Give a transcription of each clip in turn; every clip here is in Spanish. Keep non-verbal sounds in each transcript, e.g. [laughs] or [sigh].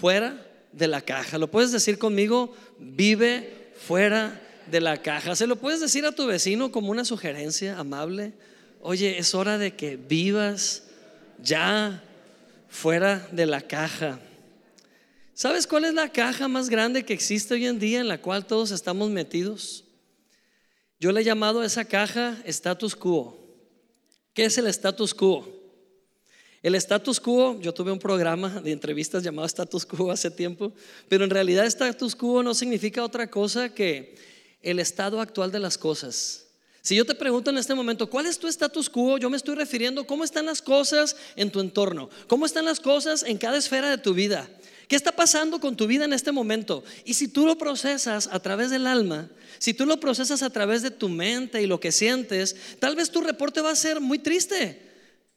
fuera de la caja. ¿Lo puedes decir conmigo? Vive fuera de la caja. ¿Se lo puedes decir a tu vecino como una sugerencia amable? Oye, es hora de que vivas ya fuera de la caja. ¿Sabes cuál es la caja más grande que existe hoy en día en la cual todos estamos metidos? Yo le he llamado a esa caja status quo. ¿Qué es el status quo? El status quo, yo tuve un programa de entrevistas llamado status quo hace tiempo, pero en realidad status quo no significa otra cosa que el estado actual de las cosas. Si yo te pregunto en este momento, ¿cuál es tu status quo? Yo me estoy refiriendo cómo están las cosas en tu entorno, cómo están las cosas en cada esfera de tu vida. ¿Qué está pasando con tu vida en este momento? Y si tú lo procesas a través del alma, si tú lo procesas a través de tu mente y lo que sientes, tal vez tu reporte va a ser muy triste.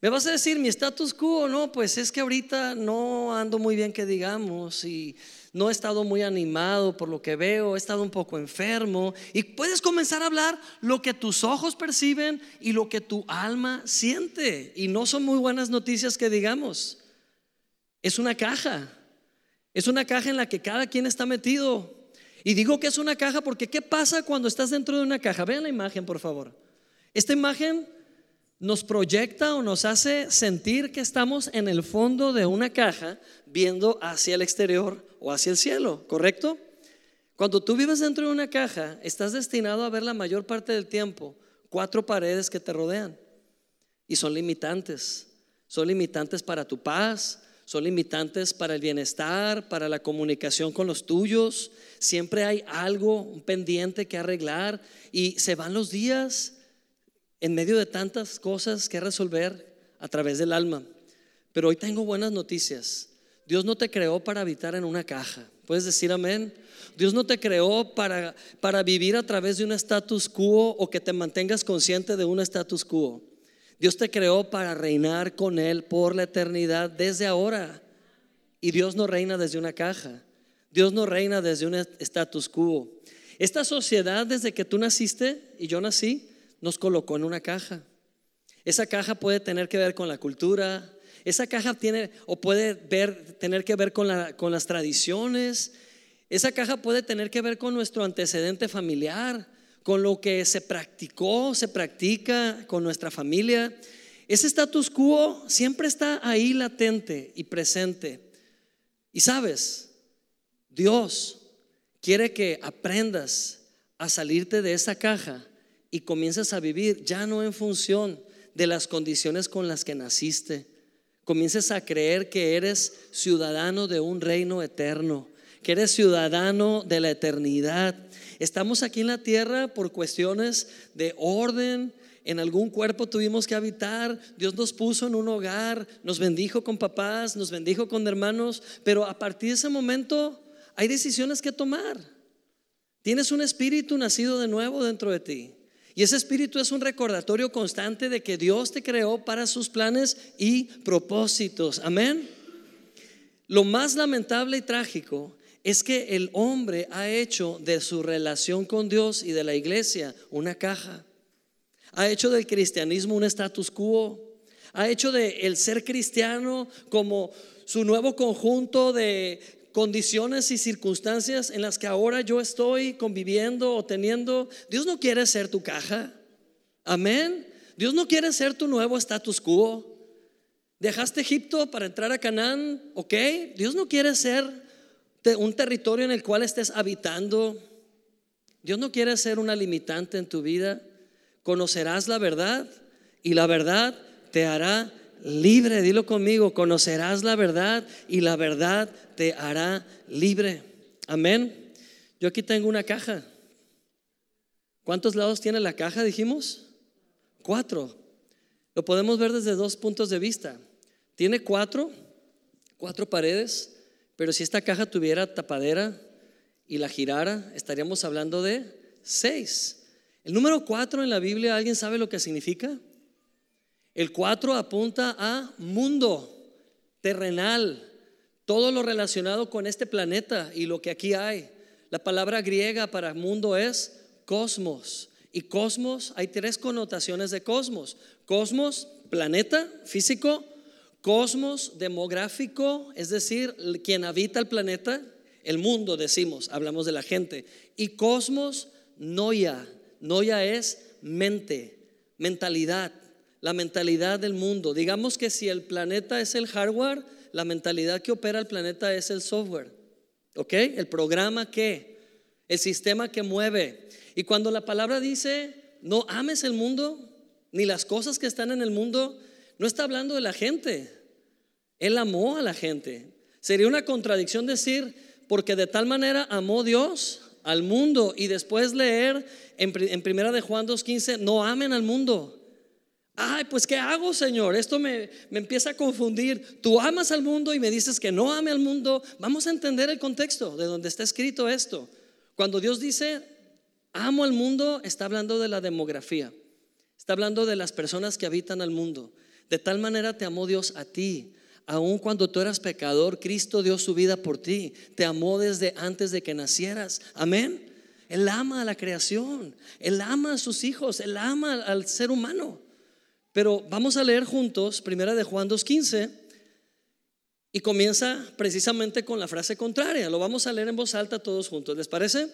Me vas a decir, mi status quo, no, pues es que ahorita no ando muy bien que digamos y no he estado muy animado por lo que veo, he estado un poco enfermo y puedes comenzar a hablar lo que tus ojos perciben y lo que tu alma siente y no son muy buenas noticias que digamos. Es una caja, es una caja en la que cada quien está metido. Y digo que es una caja porque ¿qué pasa cuando estás dentro de una caja? Vean la imagen, por favor. Esta imagen nos proyecta o nos hace sentir que estamos en el fondo de una caja viendo hacia el exterior o hacia el cielo, ¿correcto? Cuando tú vives dentro de una caja, estás destinado a ver la mayor parte del tiempo cuatro paredes que te rodean y son limitantes. Son limitantes para tu paz, son limitantes para el bienestar, para la comunicación con los tuyos. Siempre hay algo, un pendiente que arreglar y se van los días en medio de tantas cosas que resolver a través del alma. Pero hoy tengo buenas noticias. Dios no te creó para habitar en una caja. ¿Puedes decir amén? Dios no te creó para, para vivir a través de un status quo o que te mantengas consciente de un status quo. Dios te creó para reinar con Él por la eternidad desde ahora. Y Dios no reina desde una caja. Dios no reina desde un status quo. Esta sociedad desde que tú naciste y yo nací, nos colocó en una caja. Esa caja puede tener que ver con la cultura, esa caja tiene o puede ver, tener que ver con, con las tradiciones, esa caja puede tener que ver con nuestro antecedente familiar, con lo que se practicó, se practica con nuestra familia. Ese status quo siempre está ahí latente y presente. Y sabes, Dios quiere que aprendas a salirte de esa caja y comienzas a vivir ya no en función de las condiciones con las que naciste. Comiences a creer que eres ciudadano de un reino eterno, que eres ciudadano de la eternidad. Estamos aquí en la tierra por cuestiones de orden, en algún cuerpo tuvimos que habitar, Dios nos puso en un hogar, nos bendijo con papás, nos bendijo con hermanos, pero a partir de ese momento hay decisiones que tomar. Tienes un espíritu nacido de nuevo dentro de ti. Y ese espíritu es un recordatorio constante de que Dios te creó para sus planes y propósitos. Amén. Lo más lamentable y trágico es que el hombre ha hecho de su relación con Dios y de la iglesia una caja. Ha hecho del cristianismo un status quo. Ha hecho de el ser cristiano como su nuevo conjunto de condiciones y circunstancias en las que ahora yo estoy conviviendo o teniendo, Dios no quiere ser tu caja. Amén. Dios no quiere ser tu nuevo status quo. Dejaste Egipto para entrar a Canaán, ok. Dios no quiere ser un territorio en el cual estés habitando. Dios no quiere ser una limitante en tu vida. Conocerás la verdad y la verdad te hará libre. Dilo conmigo, conocerás la verdad y la verdad te hará libre. Amén. Yo aquí tengo una caja. ¿Cuántos lados tiene la caja, dijimos? Cuatro. Lo podemos ver desde dos puntos de vista. Tiene cuatro, cuatro paredes, pero si esta caja tuviera tapadera y la girara, estaríamos hablando de seis. El número cuatro en la Biblia, ¿alguien sabe lo que significa? El 4 apunta a mundo terrenal, todo lo relacionado con este planeta y lo que aquí hay. La palabra griega para mundo es cosmos. Y cosmos, hay tres connotaciones de cosmos. Cosmos, planeta, físico. Cosmos demográfico, es decir, quien habita el planeta, el mundo decimos, hablamos de la gente. Y cosmos noia, noia es mente, mentalidad, la mentalidad del mundo. Digamos que si el planeta es el hardware, la mentalidad que opera el planeta es el software. ¿Ok? El programa que, el sistema que mueve. Y cuando la palabra dice, no ames el mundo, ni las cosas que están en el mundo, no está hablando de la gente. Él amó a la gente. Sería una contradicción decir, porque de tal manera amó Dios al mundo y después leer en, en primera de Juan 2.15, no amen al mundo. Ay, pues ¿qué hago, Señor? Esto me, me, empieza a confundir. Tú amas al mundo y me dices que no ame al mundo. Vamos a entender el contexto de donde está escrito esto. Cuando Dios dice, amo al mundo, está hablando de la demografía. Está hablando de las personas que habitan al mundo. De tal manera te amó Dios a ti. Aun cuando tú eras pecador, Cristo dio su vida por ti. Te amó desde antes de que nacieras. Amén. Él ama a la creación. Él ama a sus hijos. Él ama al ser humano. Pero vamos a leer juntos, primera de Juan 2.15, y comienza precisamente con la frase contraria. Lo vamos a leer en voz alta todos juntos. ¿Les parece?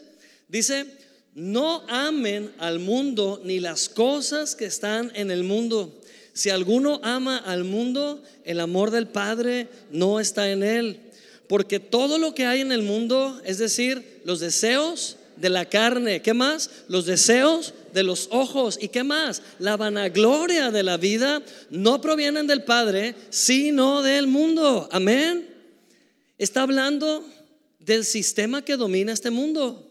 Dice, no amen al mundo ni las cosas que están en el mundo. Si alguno ama al mundo, el amor del Padre no está en él. Porque todo lo que hay en el mundo, es decir, los deseos de la carne, ¿qué más? Los deseos de los ojos y qué más? La vanagloria de la vida no provienen del Padre, sino del mundo. Amén. Está hablando del sistema que domina este mundo.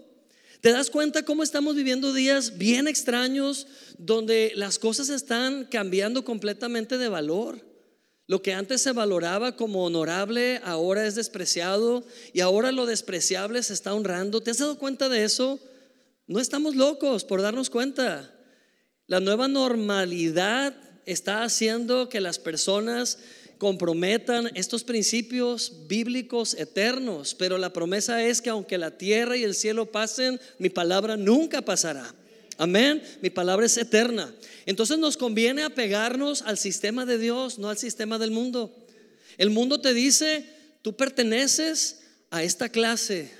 ¿Te das cuenta cómo estamos viviendo días bien extraños donde las cosas están cambiando completamente de valor? Lo que antes se valoraba como honorable ahora es despreciado y ahora lo despreciable se está honrando. ¿Te has dado cuenta de eso? No estamos locos por darnos cuenta. La nueva normalidad está haciendo que las personas comprometan estos principios bíblicos eternos, pero la promesa es que aunque la tierra y el cielo pasen, mi palabra nunca pasará. Amén, mi palabra es eterna. Entonces nos conviene apegarnos al sistema de Dios, no al sistema del mundo. El mundo te dice, tú perteneces a esta clase,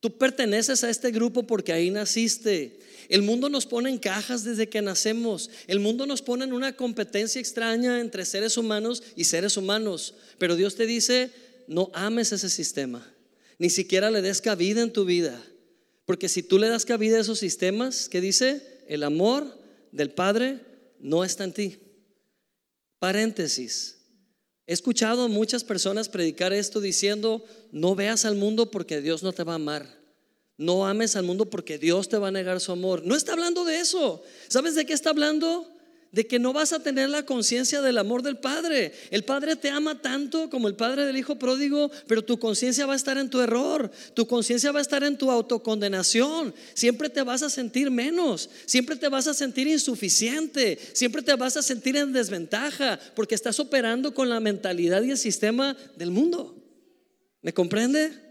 tú perteneces a este grupo porque ahí naciste. El mundo nos pone en cajas desde que nacemos. El mundo nos pone en una competencia extraña entre seres humanos y seres humanos. Pero Dios te dice, no ames ese sistema. Ni siquiera le des cabida en tu vida. Porque si tú le das cabida a esos sistemas, ¿qué dice? El amor del Padre no está en ti. Paréntesis. He escuchado a muchas personas predicar esto diciendo, no veas al mundo porque Dios no te va a amar. No ames al mundo porque Dios te va a negar su amor. No está hablando de eso. ¿Sabes de qué está hablando? De que no vas a tener la conciencia del amor del Padre. El Padre te ama tanto como el Padre del Hijo pródigo, pero tu conciencia va a estar en tu error. Tu conciencia va a estar en tu autocondenación. Siempre te vas a sentir menos. Siempre te vas a sentir insuficiente. Siempre te vas a sentir en desventaja porque estás operando con la mentalidad y el sistema del mundo. ¿Me comprende?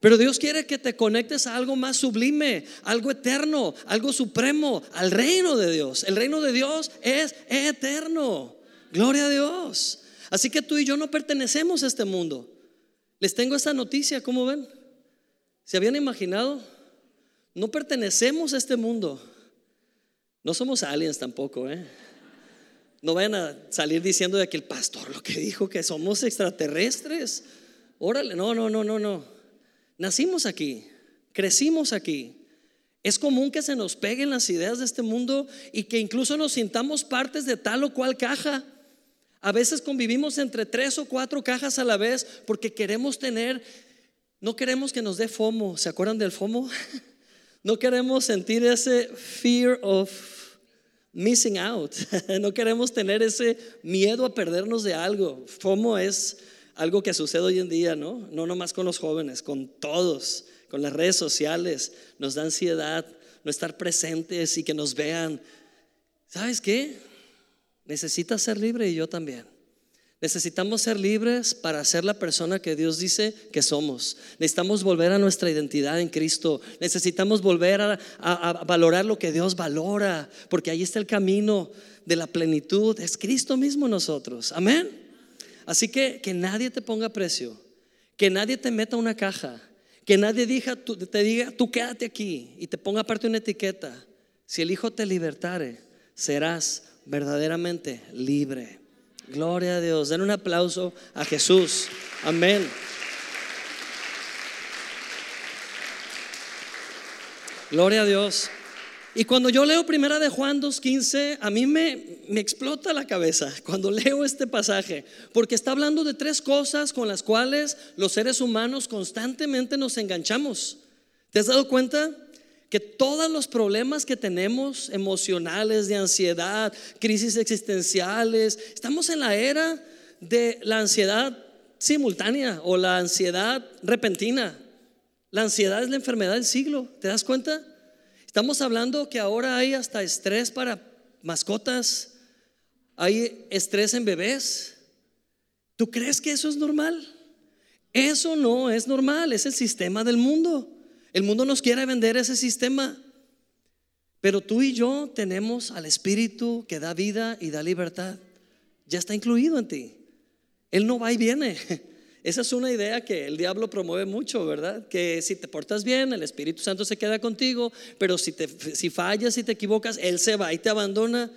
Pero Dios quiere que te conectes a algo más sublime, algo eterno, algo supremo, al reino de Dios. El reino de Dios es eterno. Gloria a Dios. Así que tú y yo no pertenecemos a este mundo. Les tengo esta noticia, ¿cómo ven? ¿Se habían imaginado? No pertenecemos a este mundo. No somos aliens tampoco, ¿eh? No vayan a salir diciendo de que el pastor lo que dijo que somos extraterrestres. Órale, no, no, no, no, no. Nacimos aquí, crecimos aquí. Es común que se nos peguen las ideas de este mundo y que incluso nos sintamos partes de tal o cual caja. A veces convivimos entre tres o cuatro cajas a la vez porque queremos tener, no queremos que nos dé FOMO. ¿Se acuerdan del FOMO? [laughs] No queremos sentir ese fear of missing out. [laughs] No queremos tener ese miedo a perdernos de algo. FOMO es algo que sucede hoy en día, ¿no? No nomás con los jóvenes, con todos, con las redes sociales, nos da ansiedad no estar presentes y que nos vean. ¿Sabes qué? Necesitas ser libre y yo también. Necesitamos ser libres para ser la persona que Dios dice que somos. Necesitamos volver a nuestra identidad en Cristo. Necesitamos volver a, a, valorar lo que Dios valora, porque ahí está el camino de la plenitud. Es Cristo mismo nosotros. Amén. Así que que nadie te ponga precio, que nadie te meta una caja, que nadie diga, te diga, tú quédate aquí y te ponga aparte una etiqueta. Si el Hijo te libertare, serás verdaderamente libre. Gloria a Dios. Den un aplauso a Jesús. Amén. Gloria a Dios. Y cuando yo leo primera de Juan 2.15, a mí me, me explota la cabeza [laughs] cuando leo este pasaje, porque está hablando de tres cosas con las cuales los seres humanos constantemente nos enganchamos. ¿Te has dado cuenta? Que todos los problemas que tenemos, emocionales, de ansiedad, crisis existenciales, estamos en la era de la ansiedad simultánea o la ansiedad repentina. La ansiedad es la enfermedad del siglo, ¿te das cuenta? Estamos hablando que ahora hay hasta estrés para mascotas, hay estrés en bebés. ¿Tú crees que eso es normal? Eso no es normal, es el sistema del mundo. El mundo nos quiere vender ese sistema. Pero tú y yo tenemos al Espíritu que da vida y da libertad. Ya está incluido en ti. Él no va y viene. [laughs] Esa es una idea que el diablo promueve mucho, ¿verdad? Que si te portas bien, el Espíritu Santo se queda contigo, pero si, te, si fallas, si te equivocas, Él se va y te abandona.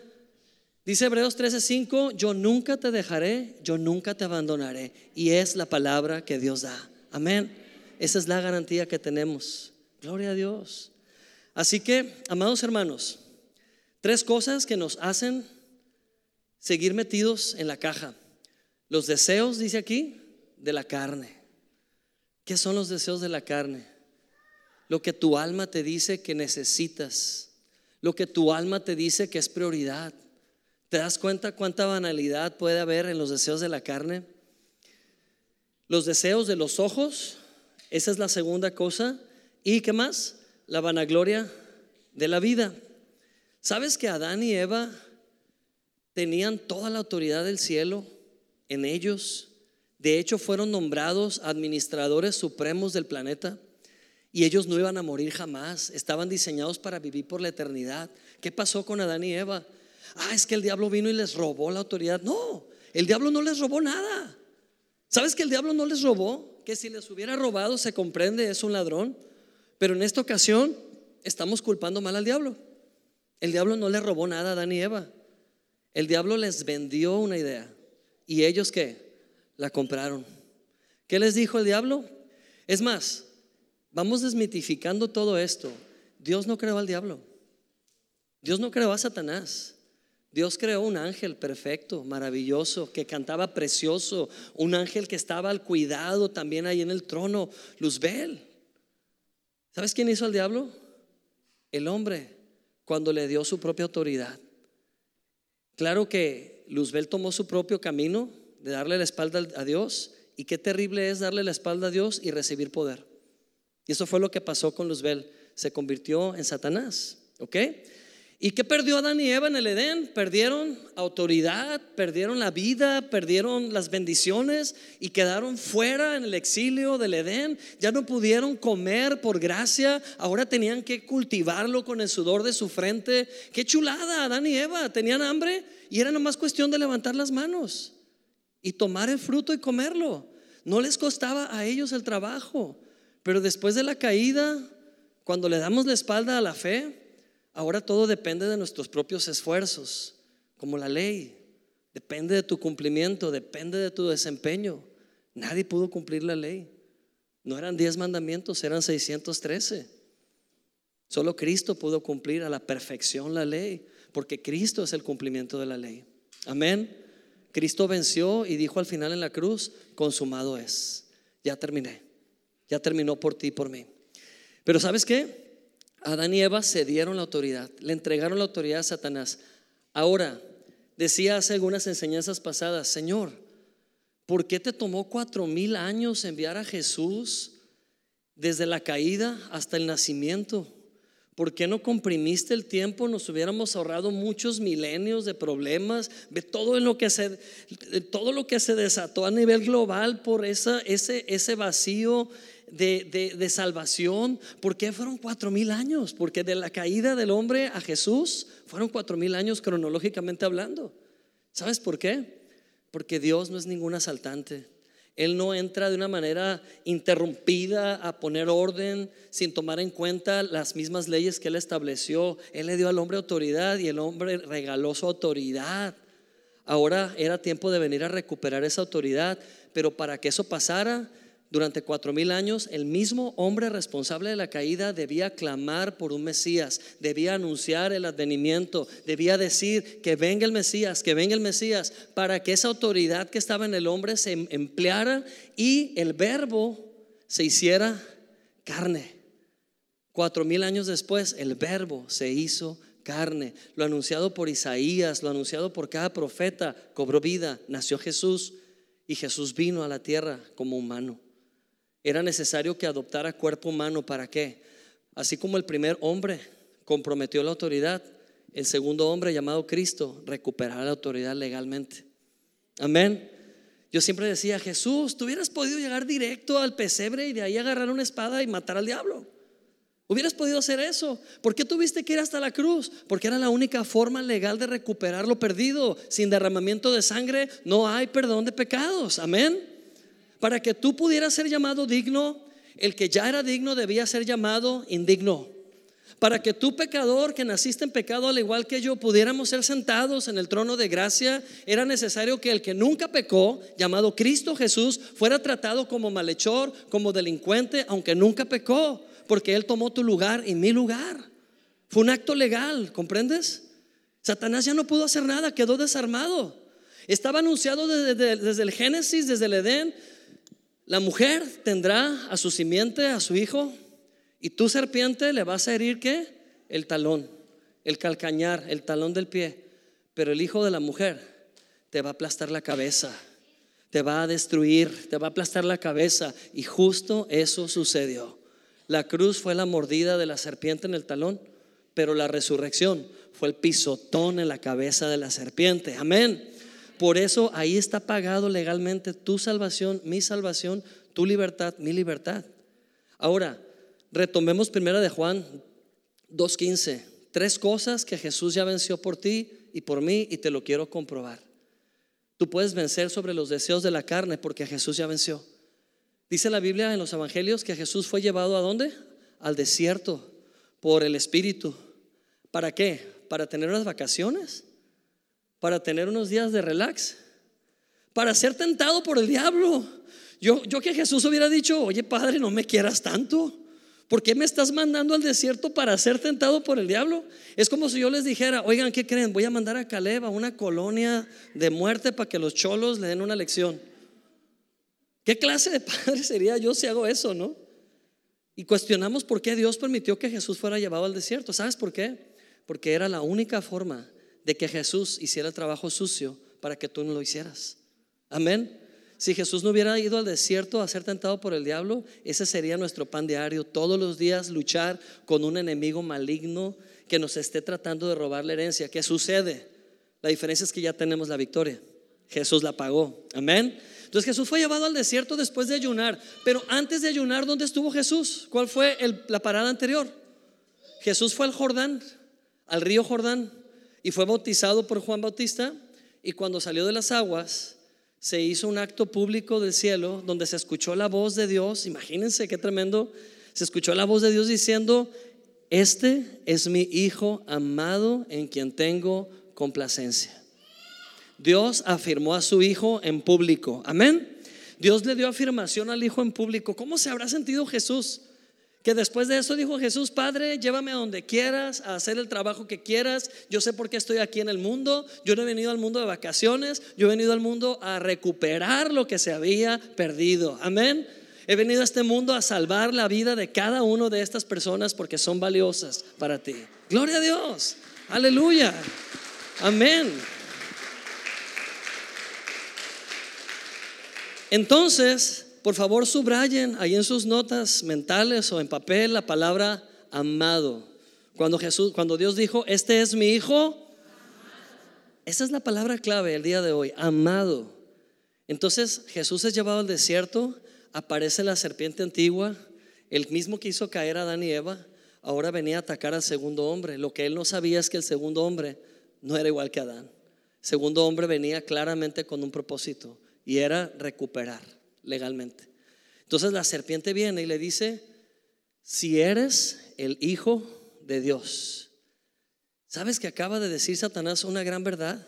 Dice Hebreos 13:5, yo nunca te dejaré, yo nunca te abandonaré. Y es la palabra que Dios da. Amén. Esa es la garantía que tenemos. Gloria a Dios. Así que, amados hermanos, tres cosas que nos hacen seguir metidos en la caja. Los deseos, dice aquí, de la carne. ¿Qué son los deseos de la carne? Lo que tu alma te dice que necesitas, lo que tu alma te dice que es prioridad. ¿Te das cuenta cuánta banalidad puede haber en los deseos de la carne? Los deseos de los ojos, esa es la segunda cosa. ¿Y qué más? La vanagloria de la vida. ¿Sabes que Adán y Eva tenían toda la autoridad del cielo en ellos? De hecho, fueron nombrados administradores supremos del planeta y ellos no iban a morir jamás. Estaban diseñados para vivir por la eternidad. ¿Qué pasó con Adán y Eva? Ah, es que el diablo vino y les robó la autoridad. No, el diablo no les robó nada. ¿Sabes que el diablo no les robó? Que si les hubiera robado, se comprende, es un ladrón. Pero en esta ocasión estamos culpando mal al diablo. El diablo no les robó nada a Adán y Eva. El diablo les vendió una idea. ¿Y ellos qué? La compraron. ¿Qué les dijo el diablo? Es más, vamos desmitificando todo esto. Dios no creó al diablo. Dios no creó a Satanás. Dios creó un ángel perfecto, maravilloso, que cantaba precioso, un ángel que estaba al cuidado también ahí en el trono, Luzbel. ¿Sabes quién hizo al diablo? El hombre, cuando le dio su propia autoridad. Claro que Luzbel tomó su propio camino, de darle la espalda a Dios y qué terrible es darle la espalda a Dios y recibir poder. Y eso fue lo que pasó con Luzbel, se convirtió en Satanás, ¿ok? ¿Y qué perdió Adán y Eva en el Edén? Perdieron autoridad, perdieron la vida, perdieron las bendiciones y quedaron fuera en el exilio del Edén. Ya no pudieron comer por gracia, ahora tenían que cultivarlo con el sudor de su frente. Qué chulada, Adán y Eva, tenían hambre y era nomás cuestión de levantar las manos y tomar el fruto y comerlo. No les costaba a ellos el trabajo. Pero después de la caída, cuando le damos la espalda a la fe, ahora todo depende de nuestros propios esfuerzos, como la ley. Depende de tu cumplimiento, depende de tu desempeño. Nadie pudo cumplir la ley. No eran 10 mandamientos, eran 613. Solo Cristo pudo cumplir a la perfección la ley, porque Cristo es el cumplimiento de la ley. Amén. Cristo venció y dijo al final en la cruz, consumado es. Ya terminé. Ya terminó por ti y por mí. Pero ¿sabes qué? Adán y Eva cedieron la autoridad, le entregaron la autoridad a Satanás. Ahora, decía hace algunas enseñanzas pasadas, Señor, ¿por qué te tomó cuatro mil años enviar a Jesús desde la caída hasta el nacimiento? ¿Por qué no comprimiste el tiempo? Nos hubiéramos ahorrado muchos milenios de problemas, de todo lo que se, todo lo que desató a nivel global por ese, ese vacío de, de, salvación. ¿Por qué fueron cuatro mil años? Porque de la caída del hombre a Jesús fueron cuatro mil años cronológicamente hablando. ¿Sabes por qué? Porque Dios no es ningún asaltante. Él no entra de una manera interrumpida a poner orden sin tomar en cuenta las mismas leyes que Él estableció. Él le dio al hombre autoridad y el hombre regaló su autoridad. Ahora era tiempo de venir a recuperar esa autoridad, pero para que eso pasara, durante cuatro mil años, el mismo hombre responsable de la caída debía clamar por un Mesías, debía anunciar el advenimiento, debía decir que venga el Mesías, que venga el Mesías, para que esa autoridad que estaba en el hombre se em-, empleara y el verbo se hiciera carne. Cuatro mil años después, el verbo se hizo carne. Lo anunciado por Isaías, lo anunciado por cada profeta, cobró vida, nació Jesús y Jesús vino a la tierra como humano. Era necesario que adoptara cuerpo humano. ¿Para qué? Así como el primer hombre comprometió la autoridad, el segundo hombre llamado Cristo recuperará la autoridad legalmente. Amén. Yo siempre decía, Jesús, tú hubieras podido llegar directo al pesebre y de ahí agarrar una espada y matar al diablo. Hubieras podido hacer eso. ¿Por qué tuviste que ir hasta la cruz? Porque era la única forma legal de recuperar lo perdido. Sin derramamiento de sangre no hay perdón de pecados. Amén para que tú pudieras ser llamado digno, el que ya era digno debía ser llamado indigno. Para que tú pecador que naciste en pecado al igual que yo pudiéramos ser sentados en el trono de gracia, era necesario que el que nunca pecó, llamado Cristo Jesús, fuera tratado como malhechor, como delincuente, aunque nunca pecó, porque Él tomó tu lugar y mi lugar. Fue un acto legal, ¿comprendes? Satanás ya no pudo hacer nada, quedó desarmado. Estaba anunciado desde, desde el Génesis, desde el Edén, la mujer tendrá a su simiente, a su hijo, y tú serpiente le vas a herir qué? El talón, el calcañar, el talón del pie. Pero el hijo de la mujer te va a aplastar la cabeza, te va a destruir, te va a aplastar la cabeza. Y justo eso sucedió. La cruz fue la mordida de la serpiente en el talón, pero la resurrección fue el pisotón en la cabeza de la serpiente. Amén. Por eso ahí está pagado legalmente tu salvación, mi salvación, tu libertad, mi libertad. Ahora, retomemos primera de Juan 2.15. Tres cosas que Jesús ya venció por ti y por mí y te lo quiero comprobar. Tú puedes vencer sobre los deseos de la carne porque Jesús ya venció. Dice la Biblia en los Evangelios que Jesús fue llevado a dónde? Al desierto por el Espíritu. ¿Para qué? ¿Para tener unas vacaciones? Para tener unos días de relax, para ser tentado por el diablo. Yo, yo que Jesús hubiera dicho, oye Padre, no me quieras tanto. ¿Por qué me estás mandando al desierto para ser tentado por el diablo? Es como si yo les dijera, oigan, ¿qué creen? Voy a mandar a Caleb a una colonia de muerte para que los cholos le den una lección. ¿Qué clase de padre sería yo si hago eso, no? Y cuestionamos por qué Dios permitió que Jesús fuera llevado al desierto. ¿Sabes por qué? Porque era la única forma de que Jesús hiciera el trabajo sucio para que tú no lo hicieras. Amén. Si Jesús no hubiera ido al desierto a ser tentado por el diablo, ese sería nuestro pan diario. Todos los días luchar con un enemigo maligno que nos esté tratando de robar la herencia. ¿Qué sucede? La diferencia es que ya tenemos la victoria. Jesús la pagó. Amén. Entonces Jesús fue llevado al desierto después de ayunar. Pero antes de ayunar, ¿dónde estuvo Jesús? ¿Cuál fue la parada anterior? Jesús fue al Jordán, al río Jordán y fue bautizado por Juan Bautista y cuando salió de las aguas se hizo un acto público del cielo donde se escuchó la voz de Dios, imagínense qué tremendo, se escuchó la voz de Dios diciendo, este es mi Hijo amado en quien tengo complacencia. Dios afirmó a su Hijo en público, amén. Dios le dio afirmación al Hijo en público. ¿Cómo se habrá sentido Jesús? Que después de eso dijo Jesús, Padre, llévame a donde quieras, a hacer el trabajo que quieras. Yo sé por qué estoy aquí en el mundo. Yo no he venido al mundo de vacaciones, yo he venido al mundo a recuperar lo que se había perdido. Amén. He venido a este mundo a salvar la vida de cada uno de estas personas porque son valiosas para ti. Gloria a Dios. Aleluya. Amén. Entonces, por favor subrayen ahí en sus notas mentales o en papel la palabra amado. Cuando Jesús, cuando Dios dijo, "Este es mi hijo", esa es la palabra clave el día de hoy, amado. Entonces Jesús es llevado al desierto, aparece la serpiente antigua, el mismo que hizo caer a Adán y Eva, ahora venía a atacar al segundo hombre. Lo que él no sabía es que el segundo hombre no era igual que Adán. segundo hombre venía claramente con un propósito y era recuperar legalmente. Entonces la serpiente viene y le dice, si eres el Hijo de Dios, ¿sabes que acaba de decir Satanás una gran verdad?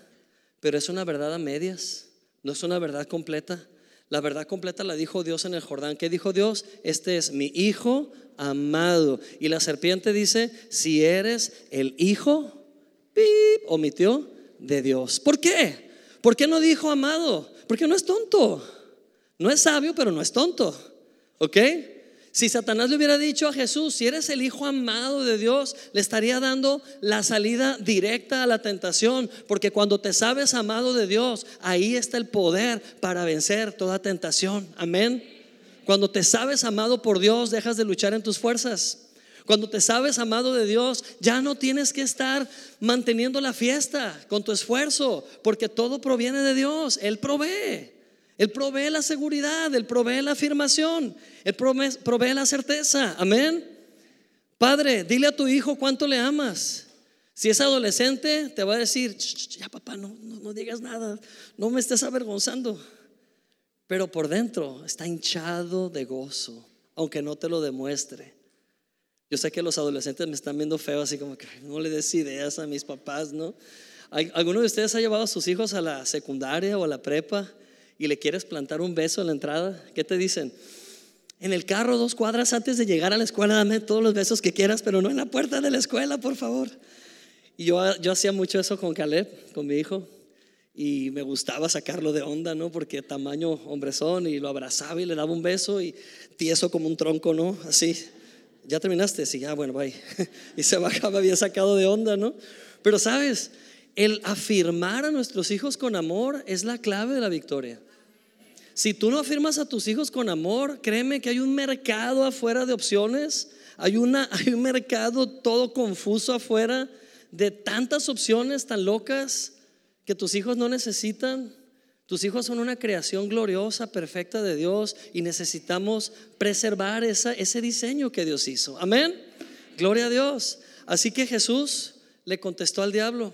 Pero es una verdad a medias, no es una verdad completa. La verdad completa la dijo Dios en el Jordán. ¿Qué dijo Dios? Este es mi Hijo amado. Y la serpiente dice, si eres el Hijo, omitió de Dios. ¿Por qué? ¿Por qué no dijo amado? Porque no es tonto. No es sabio, pero no es tonto. ¿Ok? Si Satanás le hubiera dicho a Jesús, si eres el Hijo amado de Dios, le estaría dando la salida directa a la tentación, porque cuando te sabes amado de Dios, ahí está el poder para vencer toda tentación. Amén. Cuando te sabes amado por Dios, dejas de luchar en tus fuerzas. Cuando te sabes amado de Dios, ya no tienes que estar manteniendo la fiesta con tu esfuerzo, porque todo proviene de Dios. Él provee. Él provee la seguridad, Él provee la afirmación, Él provee la certeza. Amén. Padre, dile a tu hijo cuánto le amas. Si es adolescente, te va a decir, ya papá, no, no, no digas nada, no me estés avergonzando. Pero por dentro está hinchado de gozo, aunque no te lo demuestre. Yo sé que los adolescentes me están viendo feo, así como que no le des ideas a mis papás, ¿no? ¿Alguno de ustedes ha llevado a sus hijos a la secundaria o a la prepa? Y le quieres plantar un beso en la entrada, ¿qué te dicen? En el carro, dos cuadras antes de llegar a la escuela, dame todos los besos que quieras, pero no en la puerta de la escuela, por favor. Y yo, yo hacía mucho eso con Caleb, con mi hijo, y me gustaba sacarlo de onda, ¿no? Porque tamaño hombrezón, y lo abrazaba y le daba un beso, y tieso como un tronco, ¿no? Así. ¿Ya terminaste? Sí, ya, bueno, bye. [laughs] y se bajaba había sacado de onda, ¿no? Pero sabes, el afirmar a nuestros hijos con amor es la clave de la victoria. Si tú no afirmas a tus hijos con amor, créeme que hay un mercado afuera de opciones, hay, una, [laughs] hay un mercado todo confuso afuera de tantas opciones tan locas que tus hijos no necesitan. Tus hijos son una creación gloriosa, perfecta de Dios y necesitamos preservar ese diseño que Dios hizo. Amén. Gloria a Dios. Así que Jesús le contestó al diablo.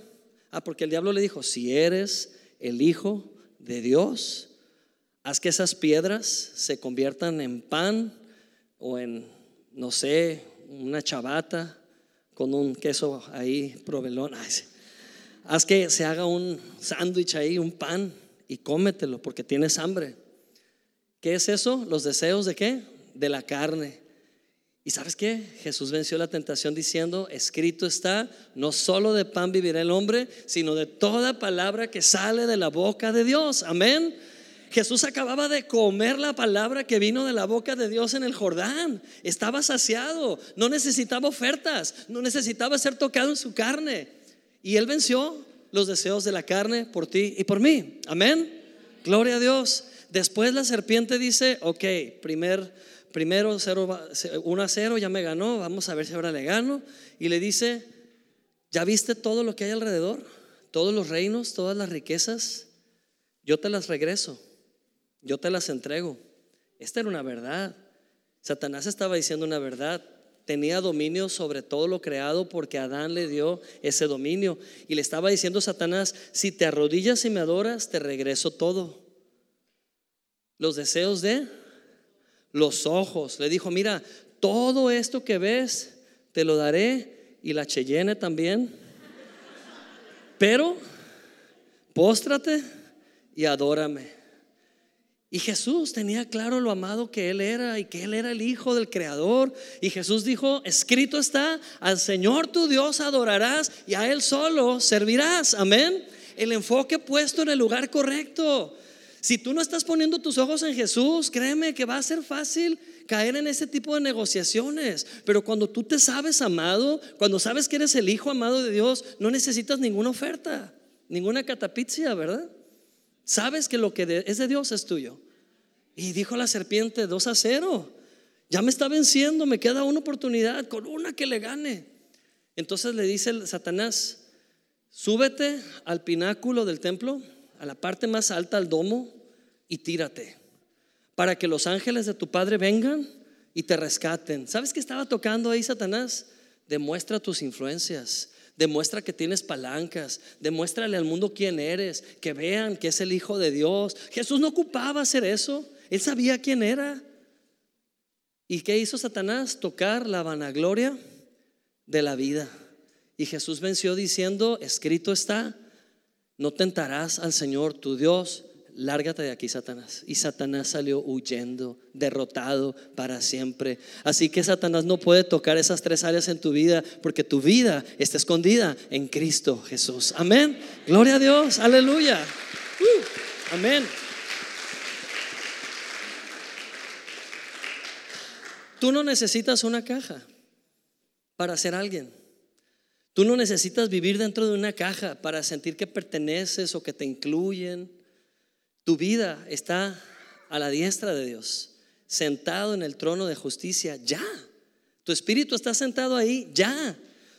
Ah, porque el diablo le dijo, si eres el Hijo de Dios, haz que esas piedras se conviertan en pan o en, no sé, una chabata con un queso ahí, provelón. Haz que se haga un sándwich ahí, un pan, y cómetelo porque tienes hambre. ¿Qué es eso? Los deseos de qué? De la carne. ¿Y sabes qué? Jesús venció la tentación diciendo, escrito está, no solo de pan vivirá el hombre, sino de toda palabra que sale de la boca de Dios. Amén. Jesús acababa de comer la palabra que vino de la boca de Dios en el Jordán. Estaba saciado, no necesitaba ofertas, no necesitaba ser tocado en su carne. Y él venció los deseos de la carne por ti y por mí. Amén. Gloria a Dios. Después la serpiente dice, ok, primer primero 1 a 0, ya me ganó, vamos a ver si ahora le gano. Y le dice, ¿ya viste todo lo que hay alrededor? Todos los reinos, todas las riquezas, yo te las regreso, yo te las entrego. Esta era una verdad. Satanás estaba diciendo una verdad. Tenía dominio sobre todo lo creado porque Adán le dio ese dominio. Y le estaba diciendo Satanás, si te arrodillas y me adoras, te regreso todo. Los deseos de los ojos. Le dijo, mira, todo esto que ves, te lo daré y la Cheyenne también. Pero, póstrate y adórame. Y Jesús tenía claro lo amado que Él era y que Él era el Hijo del Creador. Y Jesús dijo, escrito está, al Señor tu Dios adorarás y a Él solo servirás. Amén. El enfoque puesto en el lugar correcto. Si tú no estás poniendo tus ojos en Jesús, créeme que va a ser fácil caer en ese tipo de negociaciones. Pero cuando tú te sabes amado, cuando sabes que eres el hijo amado de Dios, no necesitas ninguna oferta, ninguna catapizia, ¿verdad? Sabes que lo que es de Dios es tuyo. Y dijo la serpiente, 2 a 0. Ya me está venciendo, me queda una oportunidad, con una que le gane. Entonces le dice Satanás, súbete al pináculo del templo a la parte más alta, al domo, y tírate, para que los ángeles de tu Padre vengan y te rescaten. ¿Sabes qué estaba tocando ahí Satanás? Demuestra tus influencias, Demuestra que tienes palancas. Demuéstrale al mundo quién eres. Que vean que es el Hijo de Dios. Jesús no ocupaba hacer eso. Él sabía quién era. ¿Y qué hizo Satanás? Tocar la vanagloria de la vida. Y Jesús venció diciendo, escrito está, no tentarás al Señor tu Dios lárgate de aquí, Satanás. Y Satanás salió huyendo, derrotado para siempre. Así que Satanás no puede tocar esas tres áreas en tu vida porque tu vida está escondida en Cristo Jesús. Amén. Gloria a Dios. Aleluya. Uh, amén. Tú no necesitas una caja para ser alguien. Tú no necesitas vivir dentro de una caja para sentir que perteneces o que te incluyen. Tu vida está a la diestra de Dios, sentado en el trono de justicia, ya. Tu espíritu está sentado ahí, ya.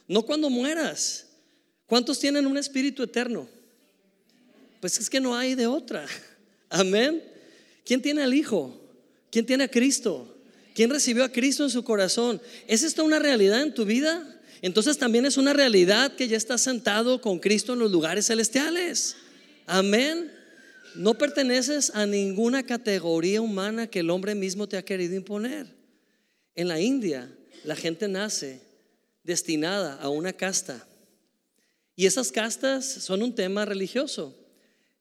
No cuando mueras. ¿Cuántos tienen un espíritu eterno? Pues es que no hay de otra. [laughs] Amén. ¿Quién tiene al Hijo? ¿Quién tiene a Cristo? ¿Quién recibió a Cristo en su corazón? ¿Es esta una realidad en tu vida? Entonces también es una realidad que ya estás sentado con Cristo en los lugares celestiales. Amén. No perteneces a ninguna categoría humana que el hombre mismo te ha querido imponer. En la India, la gente nace destinada a una casta. Y esas castas son un tema religioso.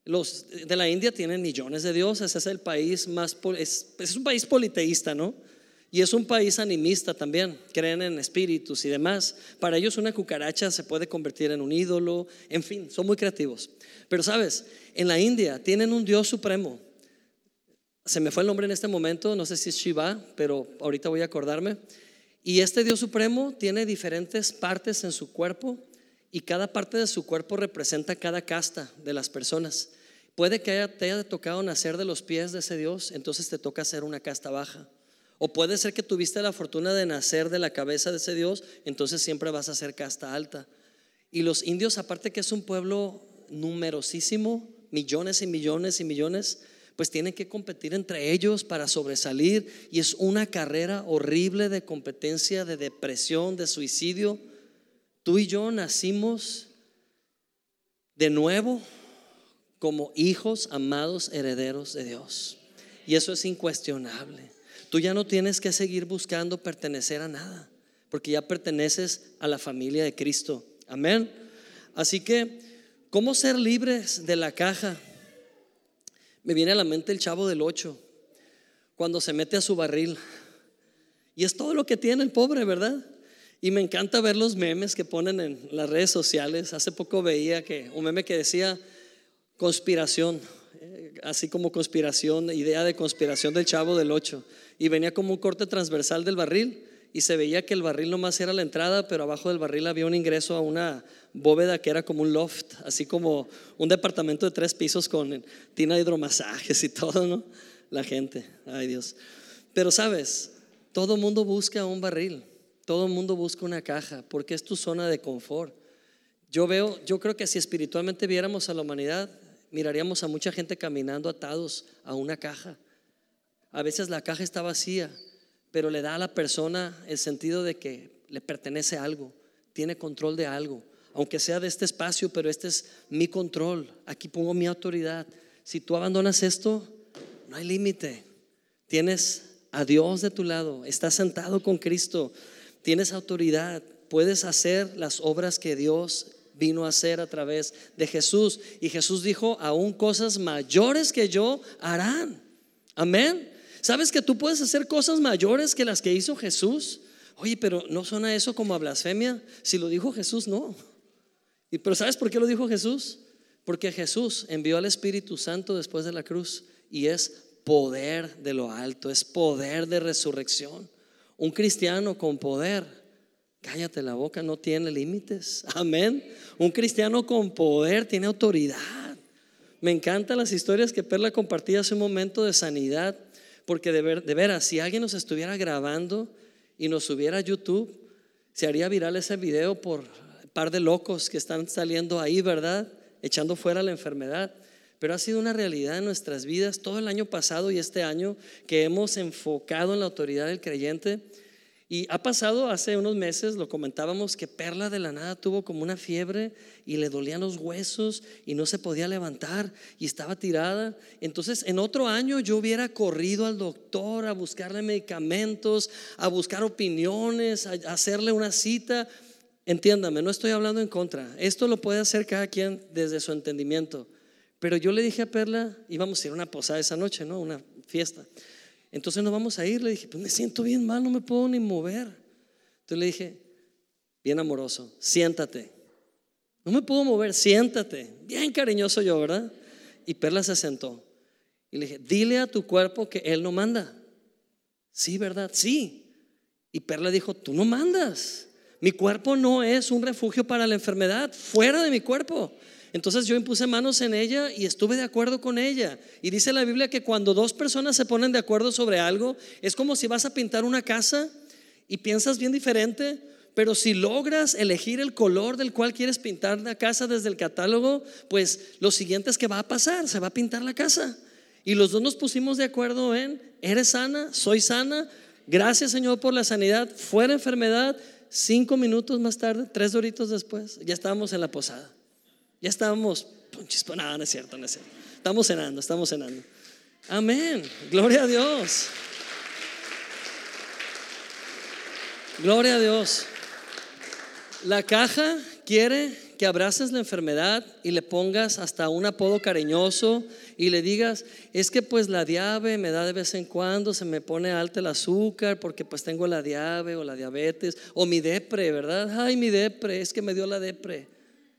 Los de la India tienen millones de dioses, es el país más, es, es un país politeísta, ¿no? Y es un país animista también, creen en espíritus y demás. Para ellos una cucaracha se puede convertir en un ídolo, en fin, son muy creativos. Pero sabes, en la India tienen un Dios supremo. Se me fue el nombre en este momento, no sé si es Shiva, pero ahorita voy a acordarme. Y este Dios supremo tiene diferentes partes en su cuerpo y cada parte de su cuerpo representa cada casta de las personas. Puede que te haya tocado nacer de los pies de ese Dios, entonces te toca ser una casta baja. O puede ser que tuviste la fortuna de nacer de la cabeza de ese Dios, entonces siempre vas a ser casta alta. Y los indios, aparte que es un pueblo numerosísimo, millones y millones y millones, pues tienen que competir entre ellos para sobresalir y es una carrera horrible de competencia, de depresión, de suicidio. Tú y yo nacimos de nuevo como hijos amados herederos de Dios. Y eso es incuestionable. Tú ya no tienes que seguir buscando pertenecer a nada, porque ya perteneces a la familia de Cristo. Amén. Así que, ¿cómo ser libres de la caja? Me viene a la mente el chavo del 8, cuando se mete a su barril. Y es todo lo que tiene el pobre, ¿verdad? Y me encanta ver los memes que ponen en las redes sociales. Hace poco veía que un meme que decía conspiración, así como conspiración, idea de conspiración del chavo del 8 y venía como un corte transversal del barril y se veía que el barril nomás era la entrada, pero abajo del barril había un ingreso a una bóveda que era como un loft, así como un departamento de tres pisos con tina de hidromasajes y [laughs] todo, ¿no? La gente, ay Dios. Pero sabes, todo mundo busca un barril, todo mundo busca una caja, porque es tu zona de confort. Yo veo, yo creo que si espiritualmente viéramos a la humanidad, miraríamos a mucha gente caminando atados a una caja a veces la caja está vacía, pero le da a la persona el sentido de que le pertenece algo, tiene control de algo, aunque sea de este espacio, pero este es mi control, aquí pongo mi autoridad. Si tú abandonas esto, no hay límite. Tienes a Dios de tu lado, estás sentado con Cristo, tienes autoridad, puedes hacer las obras que Dios vino a hacer a través de Jesús. Y Jesús dijo, aún cosas mayores que yo harán. Amén. ¿Sabes que tú puedes hacer cosas mayores que las que hizo Jesús? Oye, pero ¿no suena eso como a blasfemia? Si lo dijo Jesús, no. ¿Y, pero ¿sabes por qué lo dijo Jesús? Porque Jesús envió al Espíritu Santo después de la cruz y es poder de lo alto, es poder de resurrección. Un cristiano con poder, cállate la boca, no tiene límites. [laughs] Amén. Un cristiano con poder tiene autoridad. Me encantan las historias que Perla compartía hace un momento de sanidad porque de, ver, de veras, si alguien nos estuviera grabando y nos subiera a YouTube, se haría viral ese video por par de locos que están saliendo ahí, ¿verdad? Echando fuera la enfermedad. Pero ha sido una realidad en nuestras vidas todo el año pasado y este año que hemos enfocado en la autoridad del creyente. Y ha pasado hace unos meses, lo comentábamos, que Perla de la nada tuvo como una fiebre y le dolían los huesos y no se podía levantar y estaba tirada. Entonces, en otro año yo hubiera corrido al doctor a buscarle medicamentos, a buscar opiniones, a hacerle una cita. Entiéndame, no estoy hablando en contra. Esto lo puede hacer cada quien desde su entendimiento. Pero yo le dije a Perla, íbamos a ir a una posada esa noche, ¿no? Una fiesta. Entonces nos vamos a ir. Le dije, pues me siento bien mal, no me puedo ni mover. Entonces le dije, bien amoroso, siéntate. No me puedo mover, siéntate. Bien cariñoso yo, ¿verdad? Y Perla se sentó. Y le dije, dile a tu cuerpo que él no manda. Sí, ¿verdad? Sí. Y Perla dijo, tú no mandas. Mi cuerpo no es un refugio para la enfermedad, fuera de mi cuerpo. Entonces yo impuse manos en ella y estuve de acuerdo con ella. Y dice la Biblia que cuando dos personas se ponen de acuerdo sobre algo, es como si vas a pintar una casa y piensas bien diferente, pero si logras elegir el color del cual quieres pintar la casa desde el catálogo, pues lo siguiente es que va a pasar, se va a pintar la casa. Y los dos nos pusimos de acuerdo en, eres sana, soy sana, gracias Señor por la sanidad, fuera enfermedad, cinco minutos más tarde, tres doritos después, ya estábamos en la posada. Ya estábamos, nada, no es cierto, no es cierto. Estamos cenando, estamos cenando. Amén. Gloria a Dios. Gloria a Dios. La caja quiere que abraces la enfermedad y le pongas hasta un apodo cariñoso y le digas, es que pues la diabe me da de vez en cuando, se me pone alto el azúcar porque pues tengo la diabe o la diabetes o mi depre, ¿verdad? Ay, mi depre, es que me dio la depre.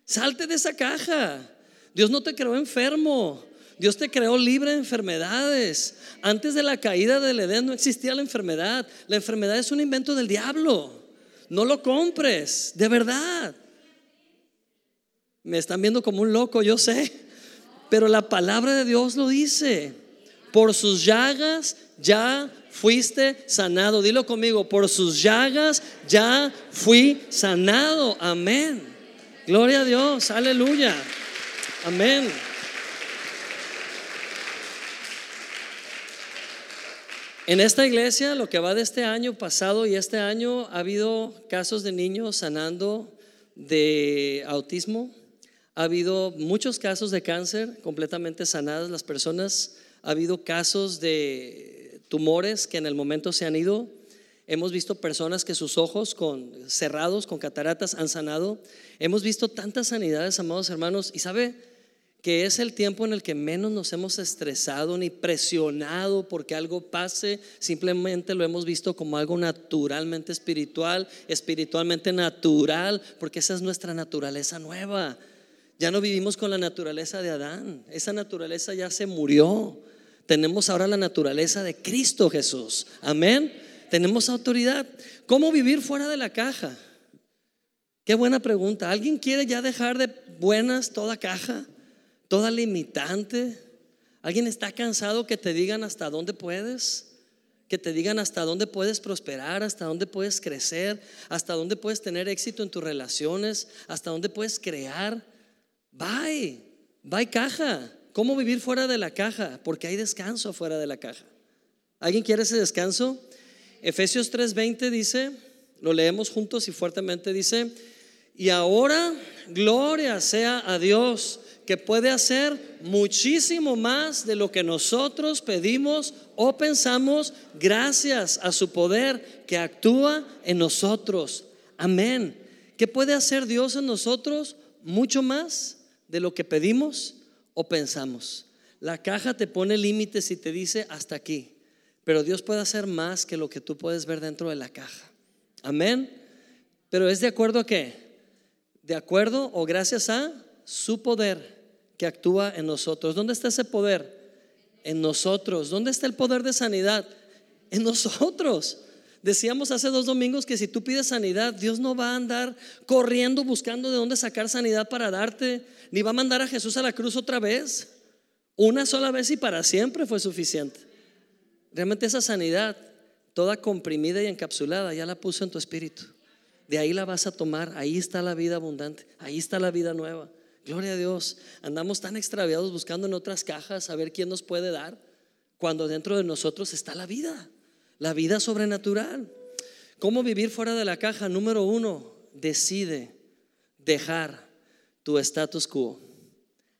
Salte de esa caja. Dios no te creó enfermo. Dios te creó libre de enfermedades. Antes de la caída del Edén no existía la enfermedad. La enfermedad es un invento del diablo. No lo compres, de verdad. Me están viendo como un loco, yo sé. Pero la palabra de Dios lo dice. Por sus llagas ya fuiste sanado. Dilo conmigo, por sus llagas ya fui sanado. Amén. Gloria a Dios, aleluya. Amén. En esta iglesia, lo que va de este año pasado y este año, ha habido casos de niños sanando de autismo, ha habido muchos casos de cáncer completamente sanadas las personas, ha habido casos de tumores que en el momento se han ido, hemos visto personas que sus ojos con, cerrados con cataratas han sanado, Hemos visto tantas sanidades, amados hermanos, y sabe que es el tiempo en el que menos nos hemos estresado ni presionado porque algo pase, simplemente lo hemos visto como algo naturalmente espiritual, espiritualmente natural, porque esa es nuestra naturaleza nueva. Ya no vivimos con la naturaleza de Adán, esa naturaleza ya se murió. Tenemos ahora la naturaleza de Cristo Jesús. Amén. Tenemos autoridad. ¿Cómo vivir fuera de la caja? Qué buena pregunta. ¿Alguien quiere ya dejar de buenas toda caja, toda limitante? ¿Alguien está cansado que te digan hasta dónde puedes? Que te digan hasta dónde puedes prosperar, hasta dónde puedes crecer, hasta dónde puedes tener éxito en tus relaciones, hasta dónde puedes crear. Bye, bye caja. ¿Cómo vivir fuera de la caja? Porque hay descanso fuera de la caja. ¿Alguien quiere ese descanso? Efesios 3:20 dice, lo leemos juntos y fuertemente dice, y ahora, gloria sea a Dios, que puede hacer muchísimo más de lo que nosotros pedimos o pensamos gracias a su poder que actúa en nosotros. Amén. ¿Qué puede hacer Dios en nosotros? Mucho más de lo que pedimos o pensamos. La caja te pone límites y te dice hasta aquí, pero Dios puede hacer más que lo que tú puedes ver dentro de la caja. Amén. Pero es de acuerdo a qué? de acuerdo o gracias a su poder que actúa en nosotros. ¿Dónde está ese poder? En nosotros. ¿Dónde está el poder de sanidad? En nosotros. Decíamos hace dos domingos que si tú pides sanidad, Dios no va a andar corriendo buscando de dónde sacar sanidad para darte, ni va a mandar a Jesús a la cruz otra vez. Una sola vez y para siempre fue suficiente. Realmente esa sanidad, toda comprimida y encapsulada, ya la puso en tu espíritu. De ahí la vas a tomar, ahí está la vida abundante, ahí está la vida nueva. Gloria a Dios. Andamos tan extraviados buscando en otras cajas a ver quién nos puede dar, cuando dentro de nosotros está la vida, la vida sobrenatural. ¿Cómo vivir fuera de la caja? Número uno, decide dejar tu status quo.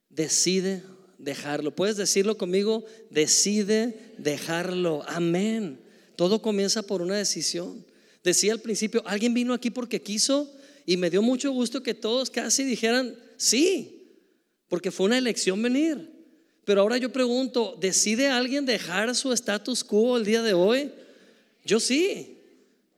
Decide dejarlo. ¿Puedes decirlo conmigo? Decide dejarlo. Amén. Todo comienza por una decisión. Decía al principio, alguien vino aquí porque quiso y me dio mucho gusto que todos casi dijeran sí, porque fue una elección venir. Pero ahora yo pregunto, ¿decide alguien dejar su status quo el día de hoy? Yo sí,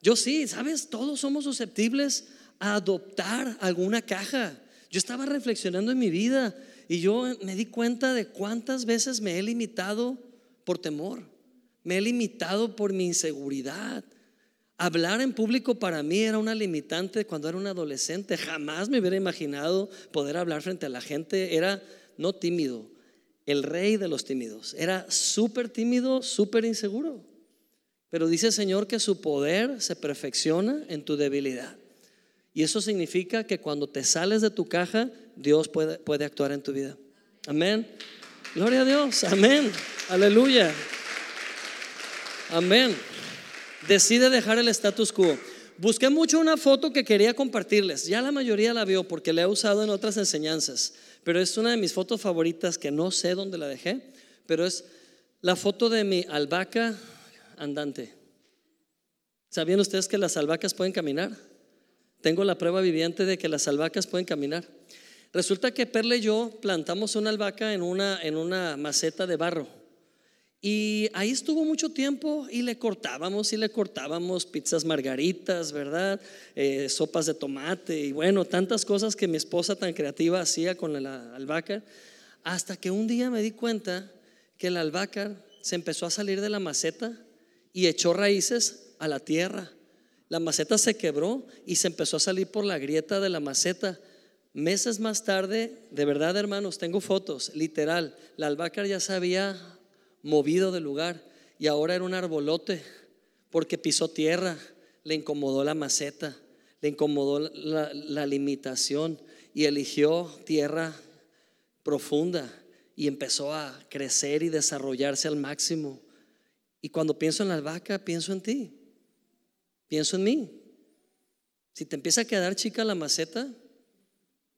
yo sí, ¿sabes? Todos somos susceptibles a adoptar alguna caja. Yo estaba reflexionando en mi vida y yo me di cuenta de cuántas veces me he limitado por temor, me he limitado por mi inseguridad. Hablar en público para mí era una limitante cuando era un adolescente. Jamás me hubiera imaginado poder hablar frente a la gente. Era no tímido, el rey de los tímidos. Era súper tímido, súper inseguro. Pero dice el Señor que su poder se perfecciona en tu debilidad. Y eso significa que cuando te sales de tu caja, Dios puede, puede actuar en tu vida. Amén. Gloria a Dios. Amén. Aleluya. Amén. Decide dejar el status quo. Busqué mucho una foto que quería compartirles. Ya la mayoría la vio porque la he usado en otras enseñanzas. Pero es una de mis fotos favoritas que no sé dónde la dejé. Pero es la foto de mi albahaca andante. ¿Sabían ustedes que las albahacas pueden caminar? Tengo la prueba viviente de que las albahacas pueden caminar. Resulta que Perle y yo plantamos una albahaca en una, en una maceta de barro. Y ahí estuvo mucho tiempo y le cortábamos y le cortábamos pizzas margaritas, ¿verdad? Eh, sopas de tomate y bueno, tantas cosas que mi esposa tan creativa hacía con la albahaca. Hasta que un día me di cuenta que la albahaca se empezó a salir de la maceta y echó raíces a la tierra. La maceta se quebró y se empezó a salir por la grieta de la maceta. Meses más tarde, de verdad hermanos, tengo fotos, literal, la albahaca ya se había movido del lugar y ahora era un arbolote porque pisó tierra, le incomodó la maceta, le incomodó la, la limitación y eligió tierra profunda y empezó a crecer y desarrollarse al máximo. Y cuando pienso en la albahaca, pienso en ti. Pienso en mí. Si te empieza a quedar chica la maceta,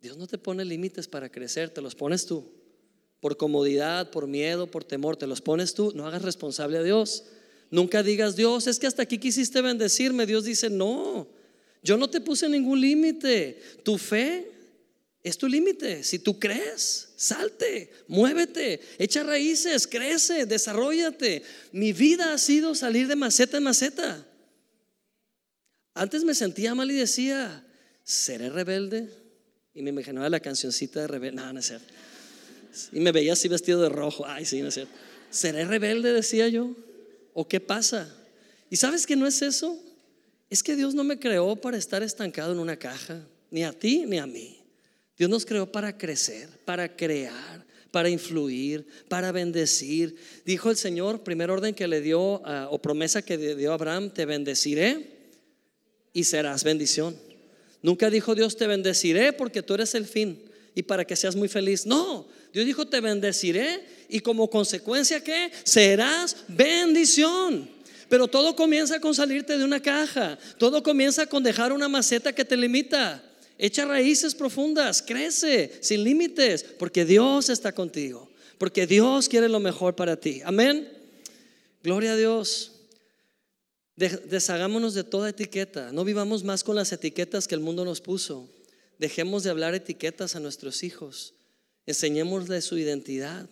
Dios no te pone límites para crecer, te los pones tú. Por comodidad, por miedo, por temor, te los pones tú. No hagas responsable a Dios. Nunca digas, Dios, es que hasta aquí quisiste bendecirme. Dios dice, no, yo no te puse ningún límite. Tu fe es tu límite. Si tú crees, salte, muévete, echa raíces, crece, desarrollate. Mi vida ha sido salir de maceta en maceta. Antes me sentía mal y decía, ¿seré rebelde? Y me imaginaba la cancioncita de rebelde. No, no es. Y me veía así vestido de rojo. Ay, sí, no es. ¿Seré rebelde? Decía yo. ¿O qué pasa? ¿Y sabes que no es eso? Es que Dios no me creó para estar estancado en una caja, ni a ti ni a mí. Dios nos creó para crecer, para crear, para influir, para bendecir. Dijo el Señor, primer orden que le dio, ah, o promesa que le dio a Abraham, te bendeciré y serás bendición. Nunca dijo Dios te bendeciré porque tú eres el fin y para que seas muy feliz. No, Dios dijo te bendeciré y como consecuencia que serás bendición. Pero todo comienza con salirte de una caja. Todo comienza con dejar una maceta que te limita. Echa raíces profundas, crece sin límites, porque Dios está contigo, porque Dios quiere lo mejor para ti. Amén. Gloria a Dios. Deshagámonos de toda etiqueta. No vivamos más con las etiquetas que el mundo nos puso. Dejemos de hablar etiquetas a nuestros hijos. Enseñémosle su identidad.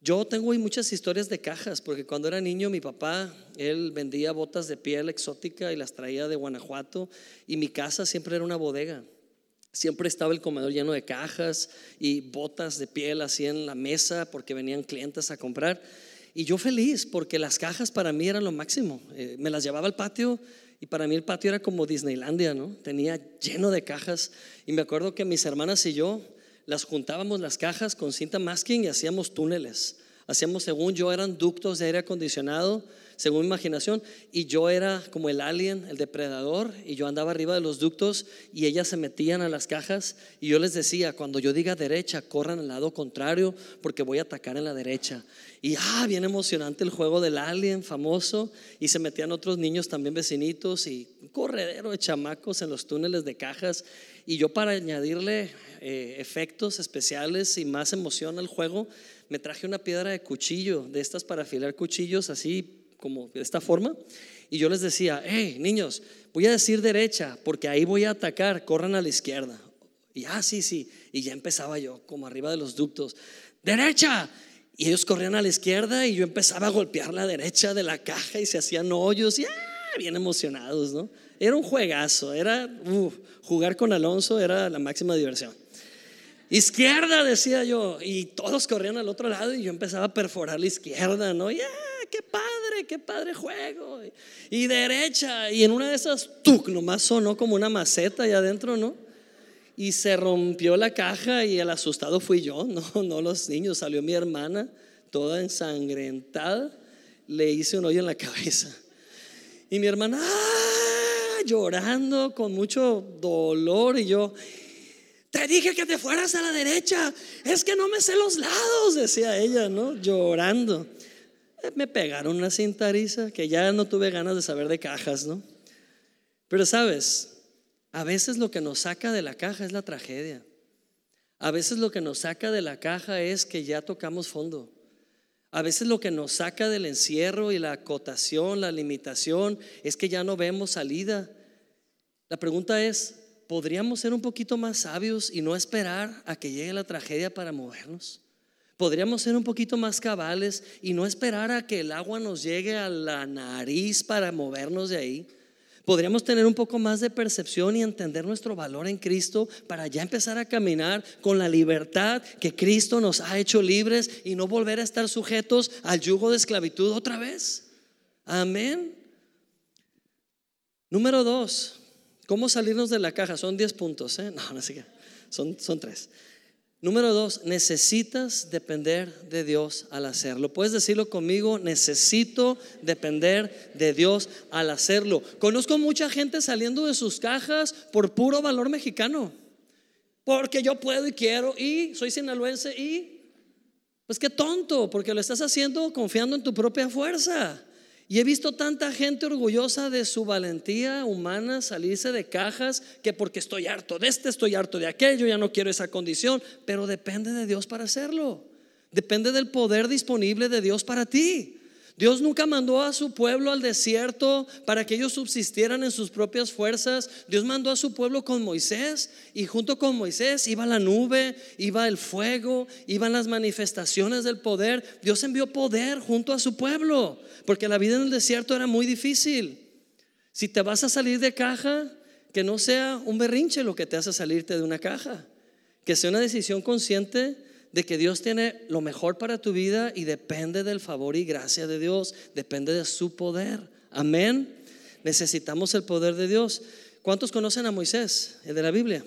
Yo tengo muchas historias de cajas, porque cuando era niño mi papá, él vendía botas de piel exótica y las traía de Guanajuato y mi casa siempre era una bodega. Siempre estaba el comedor lleno de cajas y botas de piel así en la mesa porque venían clientes a comprar. Y yo feliz porque las cajas para mí eran lo máximo. Eh, me las llevaba al patio y para mí el patio era como Disneylandia, ¿no? Tenía lleno de cajas. Y me acuerdo que mis hermanas y yo las juntábamos las cajas con cinta masking y hacíamos túneles. Hacíamos, según yo, eran ductos de aire acondicionado. Según mi imaginación, y yo era como el alien, el depredador, y yo andaba arriba de los ductos y ellas se metían a las cajas y yo les decía, cuando yo diga derecha, corran al lado contrario porque voy a atacar en la derecha. Y ah, bien emocionante el juego del alien famoso, y se metían otros niños también vecinitos y un corredero de chamacos en los túneles de cajas, y yo para añadirle eh, efectos especiales y más emoción al juego, me traje una piedra de cuchillo, de estas para afilar cuchillos, así como de esta forma. Y yo les decía, hey, niños, voy a decir derecha, porque ahí voy a atacar, corran a la izquierda. Y ah, sí, sí. Y ya empezaba yo, como arriba de los ductos, derecha. Y ellos corrían a la izquierda y yo empezaba a golpear la derecha de la caja y se hacían hoyos y ah, bien emocionados, ¿no? Era un juegazo, era jugar con Alonso era la máxima diversión. Izquierda, decía yo, y todos corrían al otro lado y yo empezaba a perforar la izquierda, ¿no? ¡Ya! ¡Qué padre! ¡Qué padre juego! Y derecha, y en una de esas, ¡tuc! Nomás sonó como una maceta allá adentro, ¿no? Y se rompió la caja y el asustado fui yo, [laughs] no, no los niños, salió mi hermana, toda ensangrentada, le hice un hoyo en la cabeza. Y mi hermana, ¡ah! llorando con mucho dolor, y yo, te dije que te fueras a la derecha. Es que no me sé los lados, decía ella, ¿no? Llorando. Me pegaron una cintariza que ya no tuve ganas de saber de cajas, ¿no? Pero sabes, a veces lo que nos saca de la caja es la tragedia. A veces lo que nos saca de la caja es que ya tocamos fondo. A veces lo que nos saca del encierro y la acotación, la limitación, es que ya no vemos salida. La pregunta es, podríamos ser un poquito más sabios y no esperar a que llegue la tragedia para movernos. Podríamos ser un poquito más cabales y no esperar a que el agua nos llegue a la nariz para movernos de ahí. Podríamos tener un poco más de percepción y entender nuestro valor en Cristo para ya empezar a caminar con la libertad que Cristo nos ha hecho libres y no volver a estar sujetos al yugo de esclavitud otra vez. Amén. Número dos, ¿Cómo salirnos de la caja? Son 10 puntos, ¿eh? No, no sé qué. Son, son tres. Número dos, necesitas depender de Dios al hacerlo. Puedes decirlo conmigo, necesito depender de Dios al hacerlo. Conozco mucha gente saliendo de sus cajas por puro valor mexicano. Porque yo puedo y quiero y soy sinaloense y... Pues qué tonto, porque lo estás haciendo confiando en tu propia fuerza. Y he visto tanta gente orgullosa de su valentía humana salirse de cajas que porque estoy harto de este, estoy harto de aquello, ya no quiero esa condición, pero depende de Dios para hacerlo. Depende del poder disponible de Dios para ti. Dios nunca mandó a su pueblo al desierto para que ellos subsistieran en sus propias fuerzas. Dios mandó a su pueblo con Moisés y junto con Moisés iba la nube, iba el fuego, iban las manifestaciones del poder. Dios envió poder junto a su pueblo porque la vida en el desierto era muy difícil. Si te vas a salir de caja, que no sea un berrinche lo que te hace salirte de una caja, que sea una decisión consciente de que Dios tiene lo mejor para tu vida y depende del favor y gracia de Dios, depende de su poder. Amén. Necesitamos el poder de Dios. ¿Cuántos conocen a Moisés, el de la Biblia?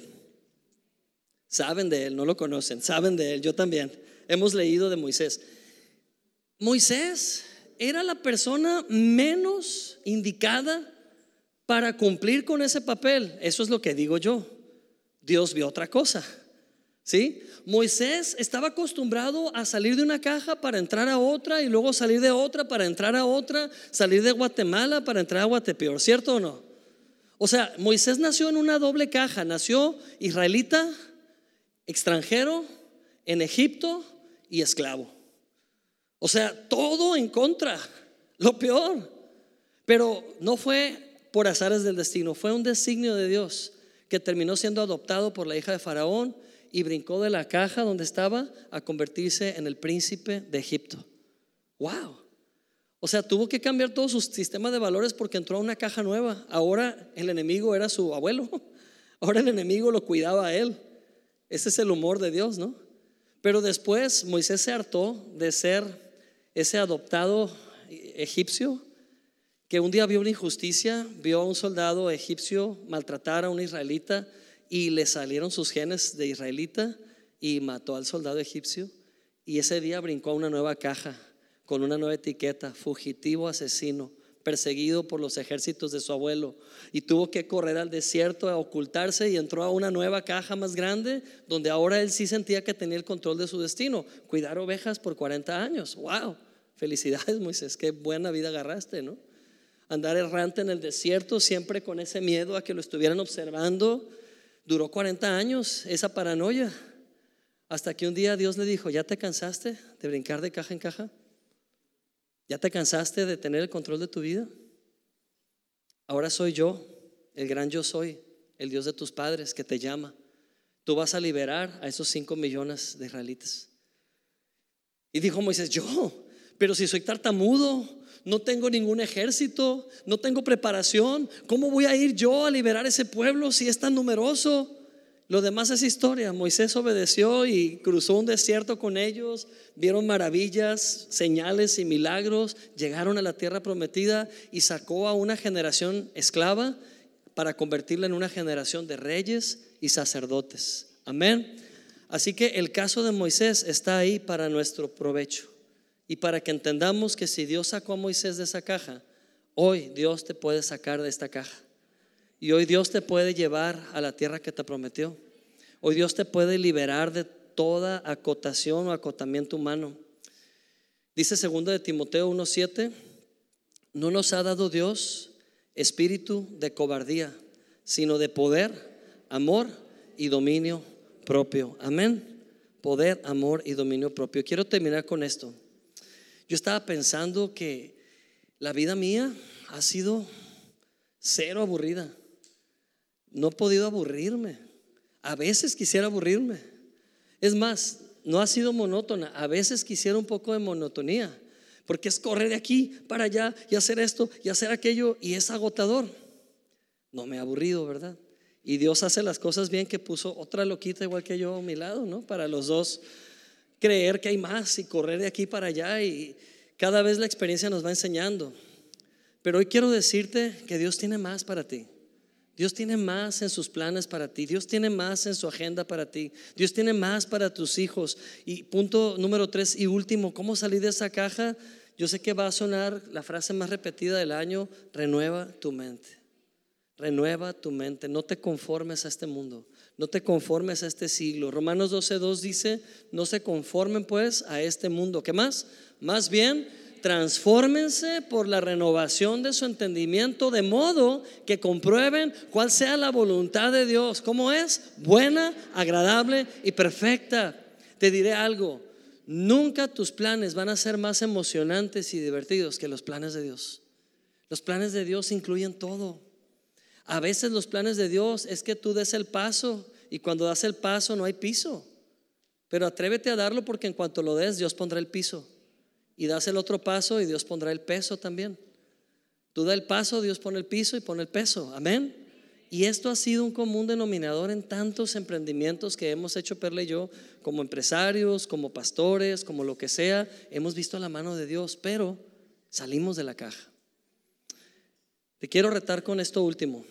Saben de él, no lo conocen, saben de él, yo también. Hemos leído de Moisés. Moisés era la persona menos indicada para cumplir con ese papel. Eso es lo que digo yo. Dios vio otra cosa. ¿Sí? Moisés estaba acostumbrado a salir de una caja para entrar a otra y luego salir de otra para entrar a otra, salir de Guatemala para entrar a Guatepeor, ¿cierto o no? O sea, Moisés nació en una doble caja, nació israelita, extranjero, en Egipto y esclavo. O sea, todo en contra, lo peor. Pero no fue por azares del destino, fue un designio de Dios que terminó siendo adoptado por la hija de Faraón y brincó de la caja donde estaba a convertirse en el príncipe de Egipto. ¡Wow! O sea, tuvo que cambiar todo su sistema de valores porque entró a una caja nueva. Ahora el enemigo era su abuelo. [laughs] Ahora el enemigo lo cuidaba a él. Ese es el humor de Dios, ¿no? Pero después Moisés se hartó de ser ese adoptado egipcio que un día vio una injusticia, vio a un soldado egipcio maltratar a un israelita y le salieron sus genes de israelita y mató al soldado egipcio. Y ese día brincó a una nueva caja con una nueva etiqueta, fugitivo asesino, perseguido por los ejércitos de su abuelo y tuvo que correr al desierto a ocultarse y entró a una nueva caja más grande donde ahora él sí sentía que tenía el control de su destino, cuidar ovejas por 40 años. ¡Wow! Felicidades Moisés, qué buena vida agarraste, ¿no? Andar errante en el desierto siempre con ese miedo a que lo estuvieran observando. Duró 40 años esa paranoia. Hasta que un día Dios le dijo, ¿ya te cansaste de brincar de caja en caja? ¿Ya te cansaste de tener el control de tu vida? Ahora soy yo, el gran yo soy, el Dios de tus padres que te llama. Tú vas a liberar a esos cinco millones de israelitas. Y dijo Moisés, yo, pero si soy tartamudo, no tengo ningún ejército, no tengo preparación, ¿cómo voy a ir yo a liberar ese pueblo si es tan numeroso? Lo demás es historia. Moisés obedeció y cruzó un desierto con ellos, vieron maravillas, señales y milagros, llegaron a la tierra prometida y sacó a una generación esclava para convertirla en una generación de reyes y sacerdotes. Amén. Así que el caso de Moisés está ahí para nuestro provecho y para que entendamos que si Dios sacó a Moisés de esa caja, hoy Dios te puede sacar de esta caja. Y hoy Dios te puede llevar a la tierra que te prometió. Hoy Dios te puede liberar de toda acotación o acotamiento humano. Dice segundo de Timoteo 1:7, no nos ha dado Dios espíritu de cobardía, sino de poder, amor y dominio propio. Amén. Poder, amor y dominio propio. Quiero terminar con esto. Yo estaba pensando que la vida mía ha sido cero aburrida. No he podido aburrirme. A veces quisiera aburrirme. Es más, no ha sido monótona. A veces quisiera un poco de monotonía. Porque es correr de aquí para allá y hacer esto y hacer aquello y es agotador. No me he aburrido, ¿verdad? Y Dios hace las cosas bien que puso otra loquita igual que yo a mi lado, ¿no? Para los dos creer que hay más y correr de aquí para allá y cada vez la experiencia nos va enseñando. Pero hoy quiero decirte que Dios tiene más para ti. Dios tiene más en sus planes para ti. Dios tiene más en su agenda para ti. Dios tiene más para tus hijos. Y punto número tres y último, ¿cómo salir de esa caja? Yo sé que va a sonar la frase más repetida del año, renueva tu mente. Renueva tu mente. No te conformes a este mundo. No te conformes a este siglo. Romanos 12.2 dice, no se conformen pues a este mundo. ¿Qué más? Más bien transfórmense por la renovación de su entendimiento de modo que comprueben cuál sea la voluntad de Dios, cómo es buena, agradable y perfecta. Te diré algo, nunca tus planes van a ser más emocionantes y divertidos que los planes de Dios. Los planes de Dios incluyen todo. A veces los planes de Dios es que tú des el paso y cuando das el paso no hay piso. Pero atrévete a darlo porque en cuanto lo des Dios pondrá el piso y das el otro paso y Dios pondrá el peso también. Tú da el paso, Dios pone el piso y pone el peso. Amén. Y esto ha sido un común denominador en tantos emprendimientos que hemos hecho Perla y yo, como empresarios, como pastores, como lo que sea. Hemos visto la mano de Dios, pero salimos de la caja. Te quiero retar con esto último.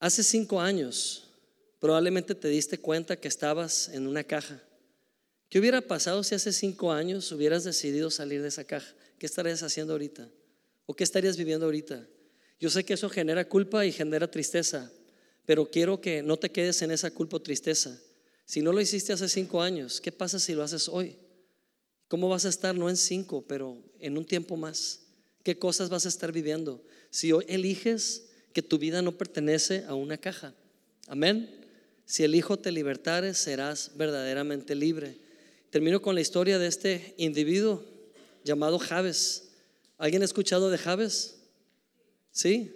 Hace cinco años probablemente te diste cuenta que estabas en una caja ¿Qué hubiera pasado si hace cinco años hubieras decidido salir de esa caja? ¿Qué estarías haciendo ahorita? ¿O qué estarías viviendo ahorita? Yo sé que eso genera culpa y genera tristeza, pero quiero que no te quedes en esa culpa o tristeza. Si no lo hiciste hace cinco años, ¿qué pasa si lo haces hoy? ¿Cómo vas a estar no en cinco, pero en un tiempo más? ¿Qué cosas vas a estar viviendo? Si hoy eliges que tu vida no pertenece a una caja. Amén. Si el Hijo te libertare, serás verdaderamente libre. Termino con la historia de este individuo llamado Javes. ¿Alguien ha escuchado de Javes? ¿Sí?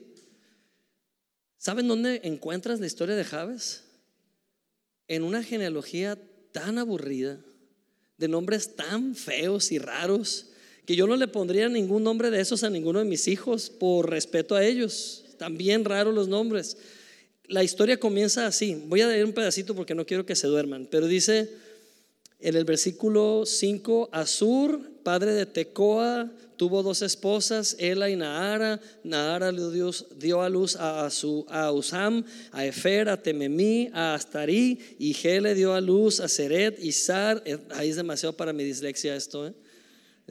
¿Saben dónde encuentras la historia de Javes? En una genealogía tan aburrida, de nombres tan feos y raros, que yo no le pondría ningún nombre de esos a ninguno de mis hijos por respeto a ellos. También raros los nombres. La historia comienza así. Voy a leer un pedacito porque no quiero que se duerman, pero dice en el versículo 5, Asur padre de Tecoa, tuvo dos esposas, Ela y Naara. Naara dio, dio a luz a, su, a Usam, a Efer, a Tememí, a Astarí, y Gele dio a luz a Seret y Sar. Eh, ahí es demasiado para mi dislexia esto, ¿eh?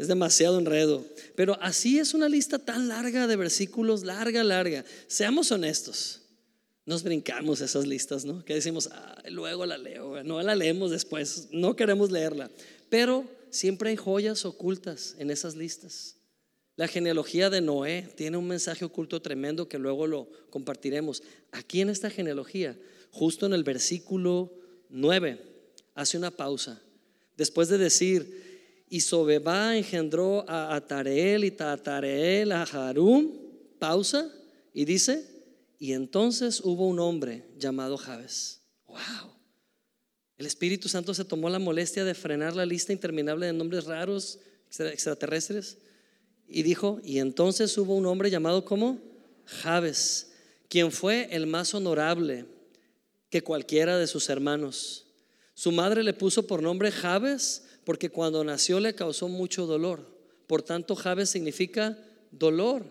Es demasiado enredo. Pero así es una lista tan larga de versículos, larga, larga. Seamos honestos. Nos brincamos esas listas, ¿no? Que decimos, luego la leo, no la leemos después, no queremos leerla. Pero siempre hay joyas ocultas en esas listas. La genealogía de Noé tiene un mensaje oculto tremendo que luego lo compartiremos. Aquí en esta genealogía, justo en el versículo 9, hace una pausa. Después de decir, y Sobeba engendró a Atareel y Tatareel a Harum, pausa, y dice, y entonces hubo un hombre llamado Jabes. ¡Wow! El Espíritu Santo se tomó la molestia de frenar la lista interminable de nombres raros extraterrestres y dijo, y entonces hubo un hombre llamado como Jabes, quien fue el más honorable que cualquiera de sus hermanos. Su madre le puso por nombre Jabes porque cuando nació le causó mucho dolor. Por tanto, Jabes significa dolor.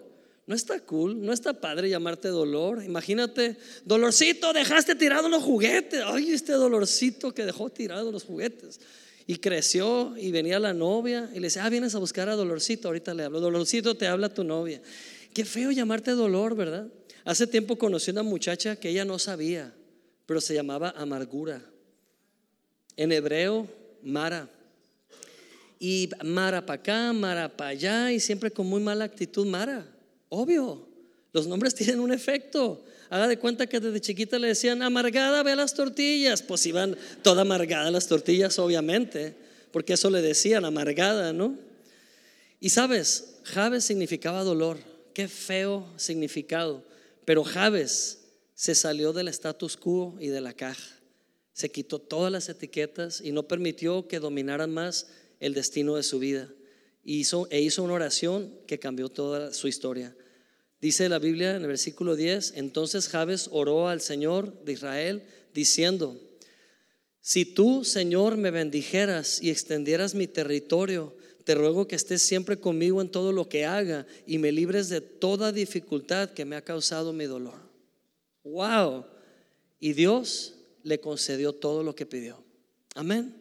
No está cool, no está padre llamarte dolor. Imagínate, dolorcito, dejaste tirado los juguetes. Ay, este dolorcito que dejó tirado los juguetes. Y creció y venía la novia y le decía, ah, vienes a buscar a Dolorcito, ahorita le hablo. Dolorcito, te habla tu novia. Qué feo llamarte dolor, ¿verdad? Hace tiempo conocí una muchacha que ella no sabía, pero se llamaba amargura. En hebreo, Mara. Y Mara para acá, Mara para allá, y siempre con muy mala actitud, Mara. Obvio, los nombres [laughs] tienen un efecto. Haga de cuenta que desde chiquita le decían, amargada, ve las tortillas. Pues iban toda amargada las tortillas, obviamente, porque eso le decían, amargada, ¿no? Y sabes, Javes significaba dolor. Qué feo significado. Pero Javes se salió del status quo y de la caja. Se quitó todas las etiquetas y no permitió que dominaran más el destino de su vida. Hizo, e hizo una oración que cambió toda su historia. Dice la Biblia en el versículo 10, entonces Jabes oró al Señor de Israel diciendo, si tú, Señor, me bendijeras y extendieras mi territorio, te ruego que estés siempre conmigo en todo lo que haga y me libres de toda dificultad que me ha causado mi dolor. Wow. Y Dios le concedió todo lo que pidió. Amén.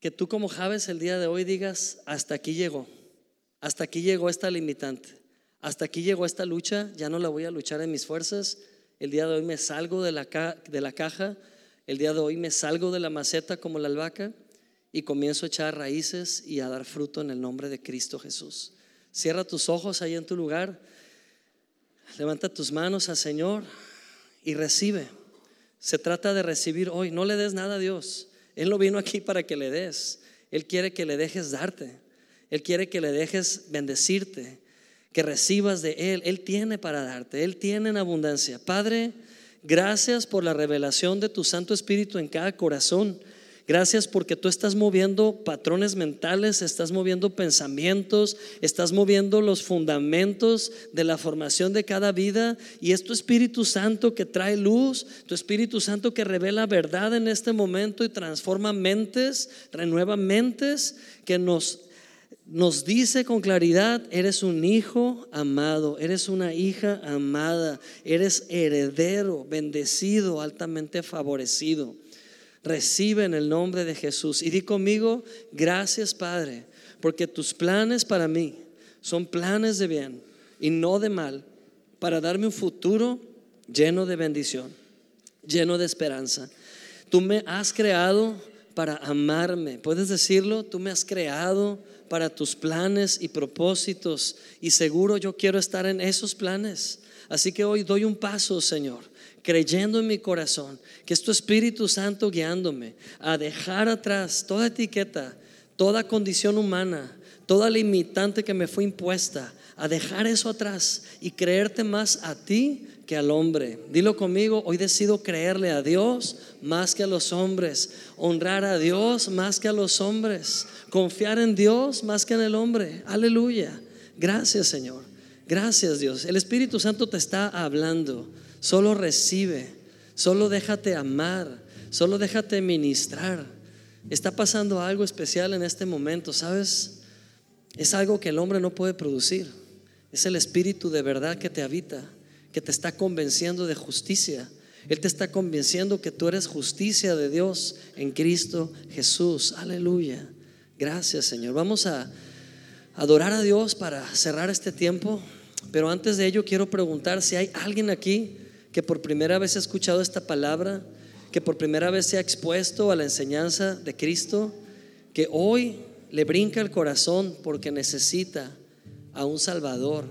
Que tú como Jabes el día de hoy digas, hasta aquí llegó, hasta aquí llegó esta limitante. Hasta aquí llegó esta lucha, ya no la voy a luchar en mis fuerzas. El día de hoy me salgo de la, de la caja, el día de hoy me salgo de la maceta como la albahaca y comienzo a echar raíces y a dar fruto en el nombre de Cristo Jesús. Cierra tus ojos ahí en tu lugar, levanta tus manos al Señor y recibe. Se trata de recibir hoy, no le des nada a Dios. Él no vino aquí para que le des, Él quiere que le dejes darte, Él quiere que le dejes bendecirte que recibas de Él. Él tiene para darte, Él tiene en abundancia. Padre, gracias por la revelación de tu Santo Espíritu en cada corazón. Gracias porque tú estás moviendo patrones mentales, estás moviendo pensamientos, estás moviendo los fundamentos de la formación de cada vida y es tu Espíritu Santo que trae luz, tu Espíritu Santo que revela verdad en este momento y transforma mentes, renueva mentes, que nos nos dice con claridad, eres un hijo amado, eres una hija amada, eres heredero, bendecido, altamente favorecido. Recibe en el nombre de Jesús. Y di conmigo, gracias Padre, porque tus planes para mí son planes de bien y no de mal, para darme un futuro lleno de bendición, lleno de esperanza. Tú me has creado para amarme. ¿Puedes decirlo? Tú me has creado para tus planes y propósitos y seguro yo quiero estar en esos planes. Así que hoy doy un paso, Señor, creyendo en mi corazón que es tu Espíritu Santo guiándome a dejar atrás toda etiqueta, toda condición humana, toda limitante que me fue impuesta, a dejar eso atrás y creerte más a ti que al hombre. Dilo conmigo, hoy decido creerle a Dios más que a los hombres, honrar a Dios más que a los hombres, confiar en Dios más que en el hombre. Aleluya. Gracias Señor. Gracias Dios. El Espíritu Santo te está hablando. Solo recibe, solo déjate amar, solo déjate ministrar. Está pasando algo especial en este momento, ¿sabes? Es algo que el hombre no puede producir. Es el espíritu de verdad que te habita, que te está convenciendo de justicia. Él te está convenciendo que tú eres justicia de Dios en Cristo Jesús. Aleluya. Gracias, Señor. Vamos a adorar a Dios para cerrar este tiempo. Pero antes de ello quiero preguntar si hay alguien aquí que por primera vez ha escuchado esta palabra que por primera vez se ha expuesto a la enseñanza de Cristo, que hoy le brinca el corazón porque necesita a un Salvador,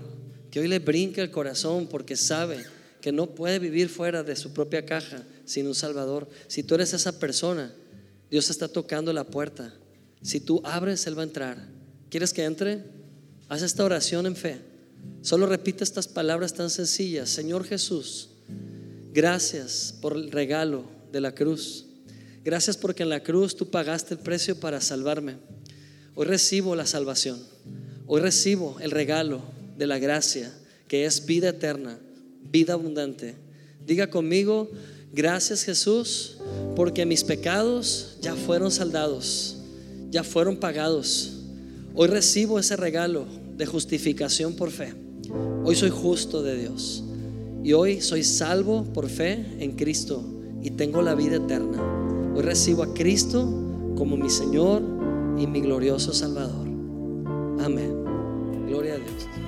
que hoy le brinca el corazón porque sabe que no puede vivir fuera de su propia caja sin un Salvador. Si tú eres esa persona, Dios está tocando la puerta. Si tú abres, Él va a entrar. ¿Quieres que entre? Haz esta oración en fe. Solo repite estas palabras tan sencillas. Señor Jesús, gracias por el regalo de la cruz. Gracias porque en la cruz tú pagaste el precio para salvarme. Hoy recibo la salvación. Hoy recibo el regalo de la gracia, que es vida eterna, vida abundante. Diga conmigo, gracias Jesús, porque mis pecados ya fueron saldados, ya fueron pagados. Hoy recibo ese regalo de justificación por fe. Hoy soy justo de Dios. Y hoy soy salvo por fe en Cristo y tengo la vida eterna. Hoy recibo a Cristo como mi Señor y mi glorioso Salvador. Amén. Gloria a Dios.